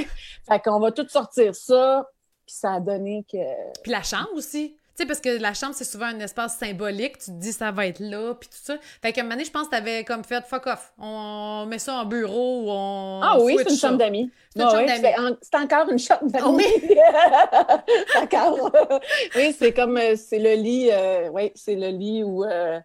Fait qu'on va tout sortir ça, puis ça a donné que... Puis la chambre aussi. Tu sais, parce que la chambre, c'est souvent un espace symbolique. Tu te dis, ça va être là, puis tout ça. Fait qu'à un moment donné, je pense que t'avais comme fait fuck off. On met ça en bureau ou on. Ah oui, c'est une chambre d'amis. C'est une chambre d'amis. C'est encore une chambre d'amis. oui. encore. oui, c'est comme, euh, c'est le lit, euh, oui, c'est le lit où. Euh,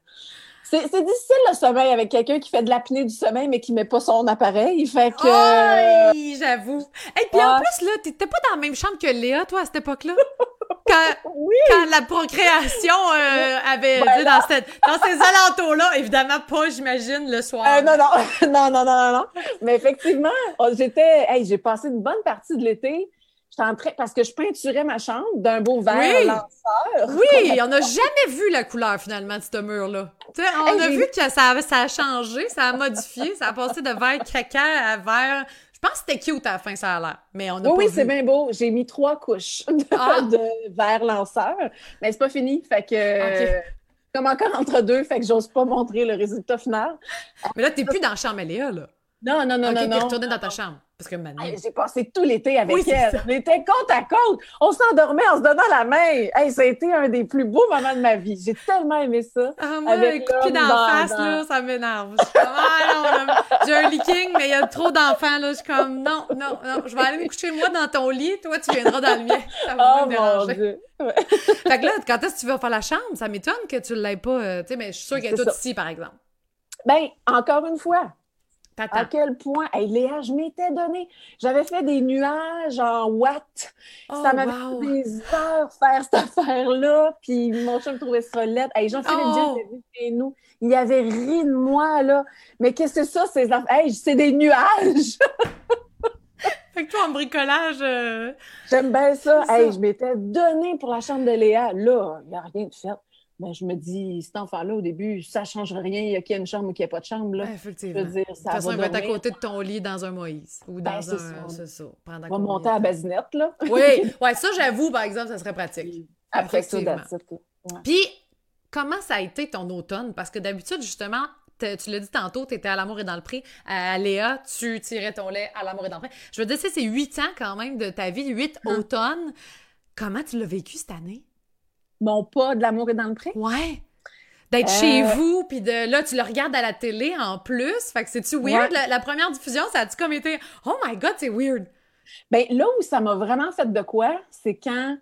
c'est difficile le sommeil avec quelqu'un qui fait de l'apnée du sommeil mais qui met pas son appareil. Fait que. Oui, j'avoue. Et puis en plus, là, t'étais pas dans la même chambre que Léa, toi, à cette époque-là? quand, la procréation euh, avait ben dans, cette, dans ces alentours-là, évidemment pas, j'imagine, le soir. Euh, non, non, non, non, non, non, Mais effectivement, oh, j'étais, hey, j'ai passé une bonne partie de l'été. J'étais en train, parce que je peinturais ma chambre d'un beau vert oui. lanceur. Oui, on n'a jamais vu la couleur finalement de ce mur-là. On a vu que ça, ça a changé, ça a modifié, ça a passé de vert caca à vert pense que c'était cute à la fin, ça a l'air. Mais on a oui, oui, c'est bien beau. J'ai mis trois couches de, ah! verre lanceur, mais c'est pas fini. Fait que. Comme encore entre deux, fait que j'ose pas montrer le résultat final. Mais là, t'es plus dans Chaméléa, là. Non, non, non, non, non. T'es retournée dans ta chambre. Parce que J'ai passé tout l'été avec elle. On était côte à côte. On s'endormait en se donnant la main. Hey, ça a été un des plus beaux moments de ma vie. J'ai tellement aimé ça. Ah, moi, avec coup de d'en face, là, ça m'énerve. Ah, j'ai un leaking, mais il y a trop d'enfants, là. Je suis comme, non, non, non. Je vais aller me coucher, moi, dans ton lit. Toi, tu viendras dans le mien. Ça va oh, me déranger. Dieu. fait que là, quand est-ce que tu vas faire la chambre? Ça m'étonne que tu ne l'aies pas. Euh, tu sais, mais je suis sûre qu'elle est, toute ici, par exemple. Ben, encore une fois, à quel point, hey, Léa, je m'étais donné, j'avais fait des nuages en watts. ça oh, m'avait wow. des heures faire cette affaire-là. Puis mon chum trouvait ça laid. Hey, Jean-Philippe oh. chez nous. Il avait ri de moi, là. Mais qu'est-ce que c'est ça, ces affaires? Hey, c'est des nuages! fait que toi, en bricolage. Euh, J'aime bien ça. Hey, je m'étais donné pour la chambre de Léa. Là, il n'y a rien de fait ben, je me dis, cet enfant-là, au début, ça ne change rien, il y a qu'il y a une chambre ou qu'il n'y a pas de chambre. Là. effectivement. Je veux dire, ça de toute façon, il va être à côté de ton lit dans un Moïse ou ben, dans un. C'est ça. On va monter à la basinette, là. oui, ouais, ça, j'avoue, par exemple, ça serait pratique. Après ça, Puis, comment ça a été ton automne? Parce que d'habitude, justement, tu l'as dit tantôt, tu étais à l'amour et dans le pré. À Léa, tu tirais ton lait à l'amour et dans le pré. Je veux dire, c'est huit ans quand même de ta vie, huit hum. automnes. Comment tu l'as vécu cette année? Mon pas de l'amour est dans le pré. Ouais. D'être chez euh, vous, puis de là, tu le regardes à la télé en plus. Fait que c'est-tu weird? La, première diffusion, ça a-tu comme été Oh my God, c'est weird? Ben là où ça m'a vraiment fait de quoi, c'est quand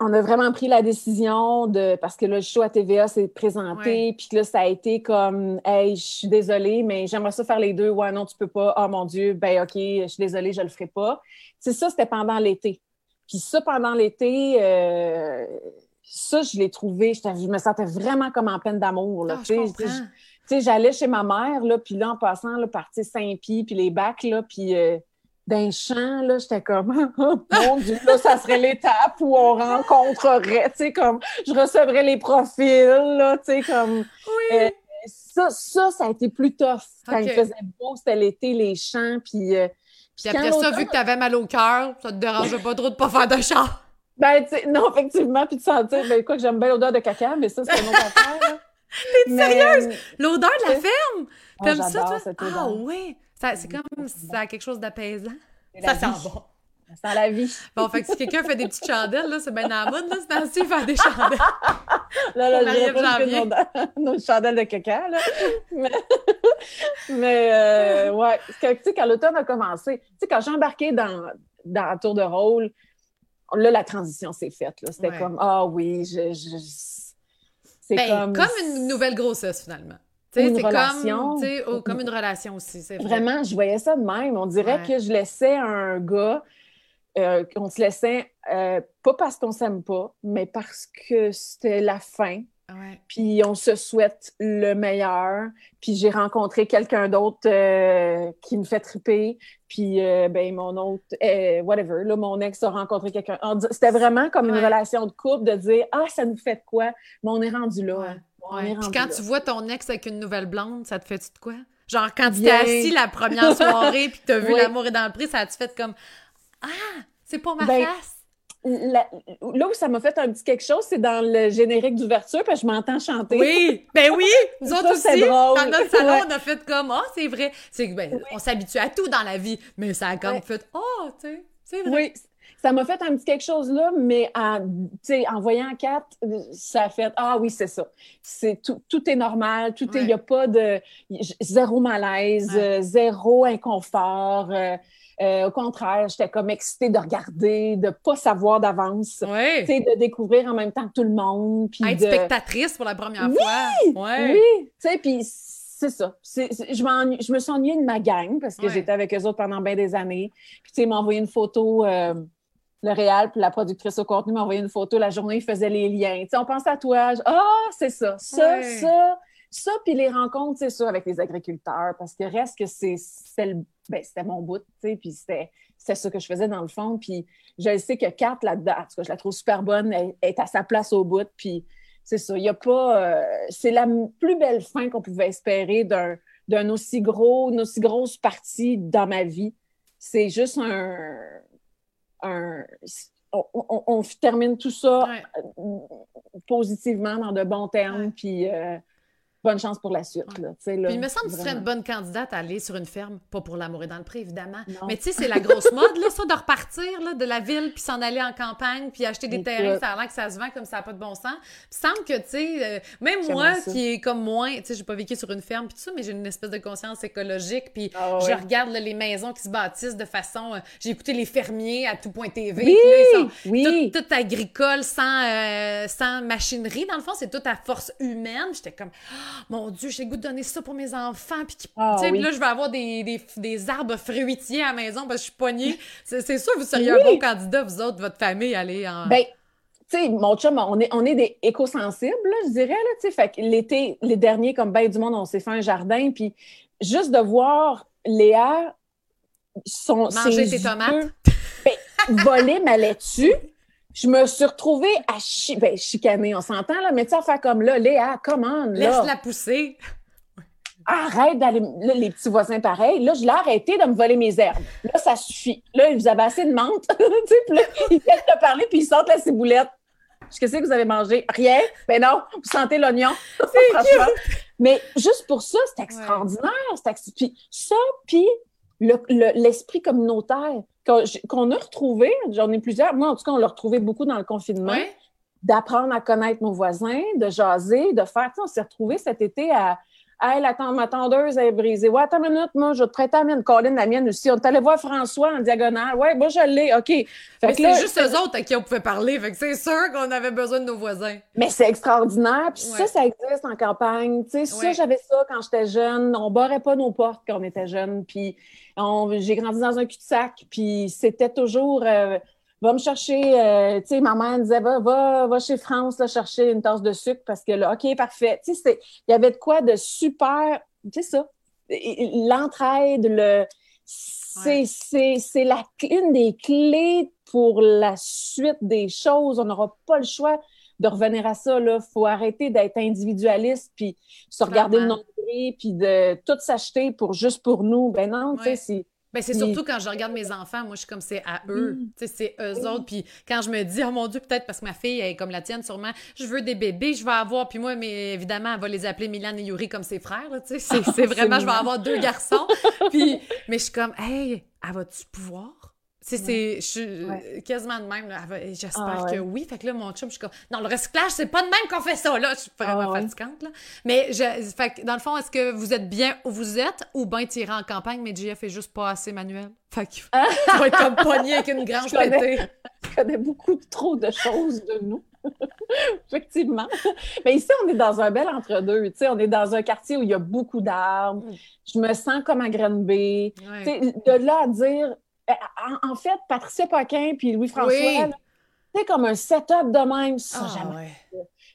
on a vraiment pris la décision de. Parce que là, le show à TVA s'est présenté, puis que là, ça a été comme Hey, je suis désolée, mais j'aimerais ça faire les deux. Ouais, non, tu peux pas. Oh mon Dieu, ben OK, je suis désolée, je le ferai pas. C'est ça, c'était pendant l'été. Puis ça, pendant l'été, euh, ça, je l'ai trouvé, je, me sentais vraiment comme en peine d'amour. Tu sais, j'allais chez ma mère, là, puis là, en passant, là, partir Saint-Pie, puis les bacs, là, puis euh, d'un champ, là, j'étais comme, oh, mon Dieu, là, ça serait l'étape où on rencontrerait, tu sais, comme, je recevrais les profils, là, tu sais, comme... Oui. Euh, ça, ça, ça a été plus tough. Quand il faisait beau, c'était l'été, les champs, puis... Euh, puis après ça, vu que tu avais mal au cœur, ça te dérangeait pas trop de pas faire de chant. Ben, non, effectivement, puis de sentir, ben, quoi que j'aime bien l'odeur de caca, mais ça, c'est une autre affaire. T'es sérieuse? L'odeur de la ferme? Oh, Comme ça, toi? Cette odeur. Ah oui! C'est comme ça a quelque chose d'apaisant. Ça sent bon. Ça sent la vie. Bon, fait que si quelqu'un fait des petites chandelles, là, c'est bien à la mode, là, c'est ainsi faire des chandelles. là, là, je nos, nos chandelles de caca, là. Mais, mais euh, ouais, tu sais, quand l'automne a commencé, tu sais, quand j'ai embarqué dans, dans la tour de rôle, là, la transition s'est faite. C'était comme, ah oui, je... je c'est ben, comme... comme une nouvelle grossesse, finalement. C'est comme, oh, comme une relation aussi. Vrai. Vraiment, je voyais ça de même. On dirait que je laissais un gars, euh, on se laissait, euh, pas parce qu'on s'aime pas, mais parce que c'était la fin. Puis on se souhaite le meilleur. Puis j'ai rencontré quelqu'un d'autre euh, qui me fait triper. Puis ben mon autre, whatever, là, mon ex a rencontré quelqu'un. C'était vraiment comme une relation de couple de dire Ah, ça nous fait de quoi? Mais on est rendu là. Puis quand tu vois ton ex avec une nouvelle blonde, ça te fait-tu de quoi? Genre, quand tu t'es assis la première soirée puis t'as vu l'amour est dans le prix, ça te fait comme Ah, c'est pour ma ben, face. Là où ça m'a fait un petit quelque chose, c'est dans le générique d'ouverture, parce que je m'entends chanter. Oui, ben oui, nous autres aussi. Dans notre salon, on a fait comme Ah, oh, c'est vrai. C'est ben, on s'habitue à tout dans la vie, mais ça a comme fait Oh, tu sais, c'est vrai. Oui, ça m'a fait un petit quelque chose là, mais en, en voyant quatre, ça a fait Ah oui, c'est ça. C'est tout, tout est normal, tout il n'y a pas de zéro malaise, zéro inconfort. Euh, euh, au contraire, j'étais comme excitée de regarder, de pas savoir d'avance, ouais. de découvrir en même temps tout le monde. Puis Être spectatrice pour la première fois. Ouais. Oui, tu sais, puis c'est ça. je, je me suis ennuyée de ma gang parce que j'étais avec eux autres pendant bien des années. Puis, tu sais, ils m'ont envoyé une photo. Euh, le réal puis la productrice au contenu m'a envoyé une photo la journée, il faisait les liens. Tu sais, on pense à toi. Ah, c'est ça, ça, ça, ça, puis les rencontres, c'est ça, avec les agriculteurs, parce que reste que c'est ben, c'était mon bout, tu sais, puis c'était ça que je faisais dans le fond. Puis je sais que Kat, là-dedans, en tout cas, je la trouve super bonne, elle, est à sa place au bout, puis c'est ça, il n'y a pas... Euh, c'est la plus belle fin qu'on pouvait espérer d'un aussi gros, une aussi grosse partie dans ma vie. C'est juste un on, termine tout ça euh, positivement, dans de bons termes, puis euh, bonne chance pour la suite. Là, Puis il me semble que tu serais une bonne candidate à aller sur une ferme, pas pour l'amour et dans le pré, évidemment. Mais tu sais, c'est la grosse mode, là, ça, de repartir là, de la ville, puis s'en aller en campagne, puis acheter des terrains, ça a l'air que ça se vend comme ça n'a pas de bon sens. Il semble que, tu sais, euh, même moi, qui est comme moi, tu sais, j'ai pas vécu sur une ferme, puis tout ça, mais j'ai une espèce de conscience écologique, puis ah je regarde les maisons qui se bâtissent de façon... Euh, j'ai écouté Les Fermiers à tout point TV. Oui, là, oui. Tout, agricole, sans, euh, sans machinerie. Dans le fond, c'est tout à force humaine. J'étais comme mon Dieu, j'ai le goût de donner ça pour mes enfants. Puis, ah là, je vais avoir des, des, arbres fruitiers à la maison parce que je suis poignée. C'est sûr, vous seriez un bon candidat, vous autres, votre famille, aller en. Ben, tu sais, mon chum, on est, on est des éco-sensibles, je dirais, là, tu sais. Fait que l'été, les derniers, comme ben du monde, on s'est fait un jardin. Puis juste de voir Léa, son. Manger tes tomates. Ben, voler ma laitue je me suis retrouvée à ben, chicaner, on s'entend, là, mais tu sais, à faire comme là, Léa, comment? Laisse-la pousser. Arrête d'aller, les petits voisins pareils. Là, je l'ai arrêté de me voler mes herbes. Là, ça suffit. Là, vous avez assez de menthe. tu sais, puis là, ils viennent te parler, puis ils sortent la ciboulette. Qu'est-ce que vous avez mangé? Rien? Ben non, vous sentez l'oignon. Franchement. Mais juste pour ça, c'est extraordinaire. Puis ça, puis l'esprit communautaire qu'on a retrouvé, j'en ai plusieurs, moi en tout cas, on l'a retrouvé beaucoup dans le confinement, d'apprendre à connaître nos voisins, de jaser, de faire, on s'est retrouvé cet été à Hey, la ma tondeuse est brisée. Ouais, attends une minute, moi, je vais te prêter la mienne. Colin, la mienne aussi. On est allé voir François en diagonale. Ouais, moi, je l'ai. OK. mais c'est juste eux autres à qui on pouvait parler. Fait que c'est sûr qu'on avait besoin de nos voisins. Mais c'est extraordinaire. Puis ça, ça existe en campagne. Tu sais, ça, j'avais ça quand j'étais jeune. On barrait pas nos portes quand on était jeune. Puis j'ai grandi dans un cul-de-sac. Puis c'était toujours. Euh, va me chercher, euh, tu sais, ma mère disait, va, va, va chez France, là, chercher une tasse de sucre parce que là, OK, parfait. Tu sais, il y avait de quoi de super, tu sais ça, l'entraide, le, c'est, la, une des clés pour la suite des choses. On n'aura pas le choix de revenir à ça. Il faut arrêter d'être individualiste, puis se regarder le nombril, puis de tout s'acheter pour juste pour nous. Ben non, tu sais, c'est Ben, c'est surtout quand je regarde mes enfants, moi, je suis comme c'est à eux. Tu sais, c'est eux autres. Puis quand je me dis, oh mon Dieu, peut-être parce que ma fille est comme la tienne, sûrement, je veux des bébés, je vais avoir. Puis moi, mais évidemment, elle va les appeler Milan et Yuri comme ses frères. Tu sais, c'est vraiment, je vais avoir deux garçons. puis, mais je suis comme, hey, elle va-tu pouvoir? C'est je quasiment de même. J'espère ah, que oui. Fait que là, mon chum, je suis comme, non, le recyclage, c'est pas de même qu'on fait ça, là. Je suis vraiment ah, fatigante, là. Mais, je, fait que, dans le fond, est-ce que vous êtes bien où vous êtes ou bien tiré en campagne, mais JF est juste pas assez manuel? Fait faut, ah. être comme pogné avec une grange pétée. Je connais beaucoup trop de choses de nous. Effectivement. Mais ici, on est dans un bel entre-deux. Sais, on est dans un quartier où il y a beaucoup d'arbres. Mm. Je me sens comme à Grenby. De là à dire, ben, en, fait, Patricia Paquin puis Louis-François, c'est comme un setup de même, ça, ah, jamais.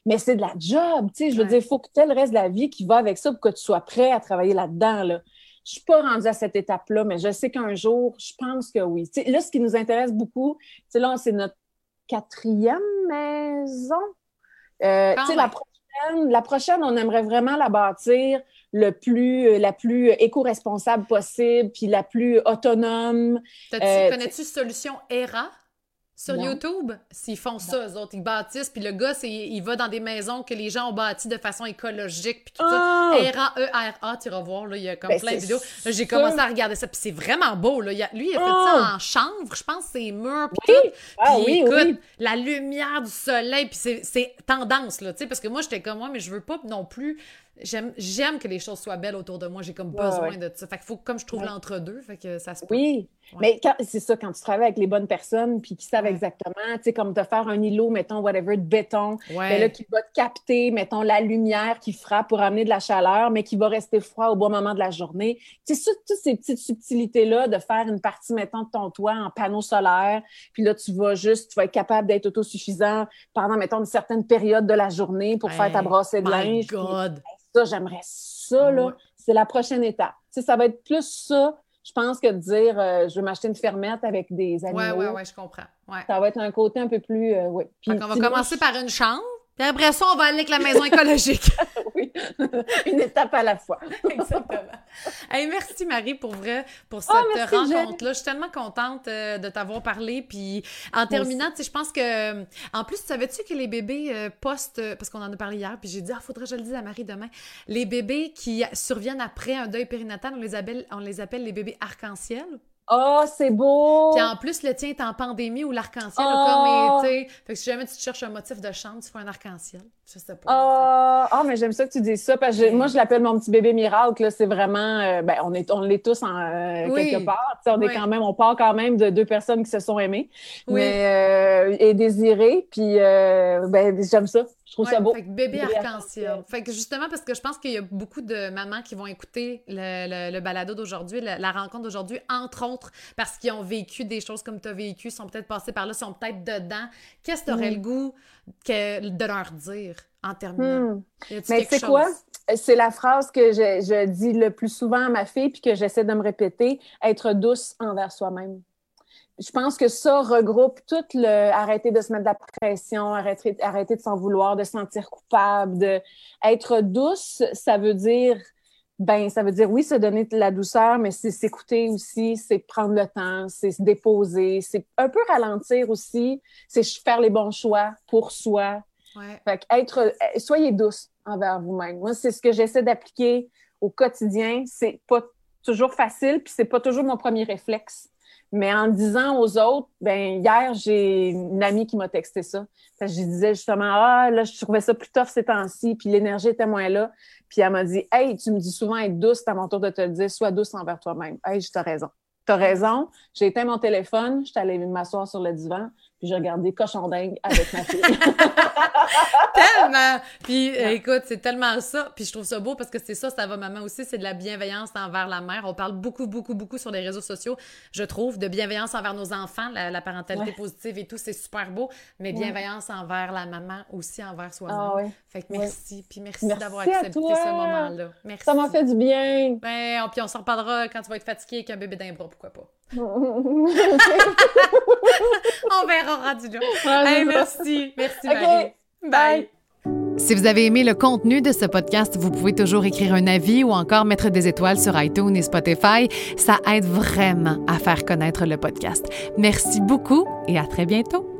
Mais c'est de la job, tu sais. Je veux dire, il faut que tu aies le reste de la vie qui va avec ça pour que tu sois prêt à travailler là-dedans, là. Je suis pas rendue à cette étape-là, mais je sais qu'un jour, je pense que oui. là, ce qui nous intéresse beaucoup, c'est là, c'est notre quatrième maison. Euh, tu sais, la prochaine, la prochaine, on aimerait vraiment la bâtir le plus, euh, la plus éco-responsable possible, puis la plus autonome. Euh, connais-tu Solution ERA? Sur YouTube, s'ils font ça, eux autres, ils bâtissent, puis le gars, il va dans des maisons que les gens ont bâties de façon écologique, puis tout ça. R-A-E-R-A, tu vas voir, là, il y a comme ben, plein de vidéos. J'ai commencé à regarder ça, puis c'est vraiment beau, là. lui, il a fait ça ah! en chanvre, je pense, c'est murs, puis tout. Ah, puis écoute, la lumière du soleil, puis c'est tendance, là, tu sais, parce que moi, j'étais comme moi, mais je veux pas non plus j'aime que les choses soient belles autour de moi. J'ai comme besoin de ça. Fait qu'il faut comme je trouve l'entre-deux. Fait que ça se Oui. Mais c'est ça, quand tu travailles avec les bonnes personnes puis qui savent exactement, tu sais, comme de faire un îlot, mettons, whatever, de béton, mais là, qui va te capter, mettons, la lumière qui frappe pour amener de la chaleur, mais qui va rester froid au bon moment de la journée. Tu sais, toutes ces petites subtilités-là de faire une partie, mettons, de ton toit en panneau solaire, puis là, tu vas juste, tu vas être capable d'être autosuffisant pendant, mettons, une certaine période de la journée pour faire ta brassée de linge. God ça, j'aimerais ça, là. C'est la prochaine étape. Tu ça va être plus ça, je pense, que de dire euh, je veux m'acheter une fermette avec des animaux. Oui, oui, oui, je comprends. Ça va être un côté un peu plus. Euh, on va commencer par une chambre. Puis après ça, on va aller avec la maison écologique. oui, une étape à la fois. Exactement. Hey, merci Marie pour vrai pour oh, cette rencontre-là. Je suis tellement contente euh, de t'avoir parlé. Puis en terminant, tu sais, je pense que en plus, savais-tu que les bébés euh, post parce qu'on en a parlé hier, puis j'ai dit ah faudrait que je le dise à Marie demain, les bébés qui surviennent après un deuil périnatal, on les appelle on les appelle les bébés arc-en-ciel. Oh, c'est beau! Puis en plus, le tien est en pandémie où l'arc-en-ciel a comme été. Fait que si jamais tu cherches un motif de chambre, tu fais un arc-en-ciel. Je sais pas. Oh, oh mais j'aime ça que tu dis ça parce que moi, je l'appelle mon petit bébé miracle. C'est vraiment. Euh, ben, on est, on l'est tous en, euh, quelque part. on est quand même, on part quand même de deux personnes qui se sont aimées mais, euh, et désirées. Puis, ben, j'aime ça. Je trouve ça beau. Fait que bébé arc-en-ciel. Fait que justement, parce que je pense qu'il y a beaucoup de mamans qui vont écouter le, le, balado d'aujourd'hui, la, rencontre d'aujourd'hui, entre autres, parce qu'ils ont vécu des choses comme tu as vécu, sont peut-être passés par là, sont peut-être dedans. Qu'est-ce que tu aurais mm. le goût que, de leur dire en terminant? Mm. Mais c'est quoi? C'est la phrase que je, je dis le plus souvent à ma fille, puis que j'essaie de me répéter, être douce envers soi-même je pense que ça regroupe tout le arrêter de se mettre de la pression, arrêter, arrêter de s'en vouloir, de se sentir coupable, de être douce, ça veut dire ben ça veut dire oui se donner de la douceur, mais c'est s'écouter aussi, c'est prendre le temps, c'est se déposer, c'est un peu ralentir aussi, c'est faire les bons choix pour soi. Ouais. Fait être soyez douce envers vous-même. Moi, c'est ce que j'essaie d'appliquer au quotidien. C'est pas toujours facile, puis c'est pas toujours mon premier réflexe. Mais en disant aux autres, ben hier, j'ai une amie qui m'a texté ça. je disais justement, ah, là, je trouvais ça plus tough ces temps-ci, puis l'énergie était moins là. Puis elle m'a dit, hey, tu me dis souvent être douce, c'est à mon tour de te le dire, sois douce envers toi-même. Hey, j'ai raison. T'as raison. J'ai éteint mon téléphone, je suis allée m'asseoir sur le divan, puis j'ai regardé Cochon dingue avec ma fille. tellement! Puis écoute, c'est tellement ça. Puis je trouve ça beau parce que c'est ça, ça va maman aussi, c'est de la bienveillance envers la mère. On parle beaucoup, beaucoup, beaucoup sur les réseaux sociaux, je trouve, de bienveillance envers nos enfants, la, parentalité positive et tout, c'est super beau. Mais bienveillance envers la maman aussi, envers soi-même. Ah. Fait que merci. Puis merci, d'avoir accepté ce moment-là. Merci. Ça m'a fait du bien. Ben, puis on s'en reparlera quand tu vas être fatigué avec un bébé d'un bras, pourquoi pas. On verra rendu là. merci. Merci, Marie. Bye. Si vous avez aimé le contenu de ce podcast, vous pouvez toujours écrire un avis ou encore mettre des étoiles sur iTunes et Spotify. Ça aide vraiment à faire connaître le podcast. Merci beaucoup et à très bientôt.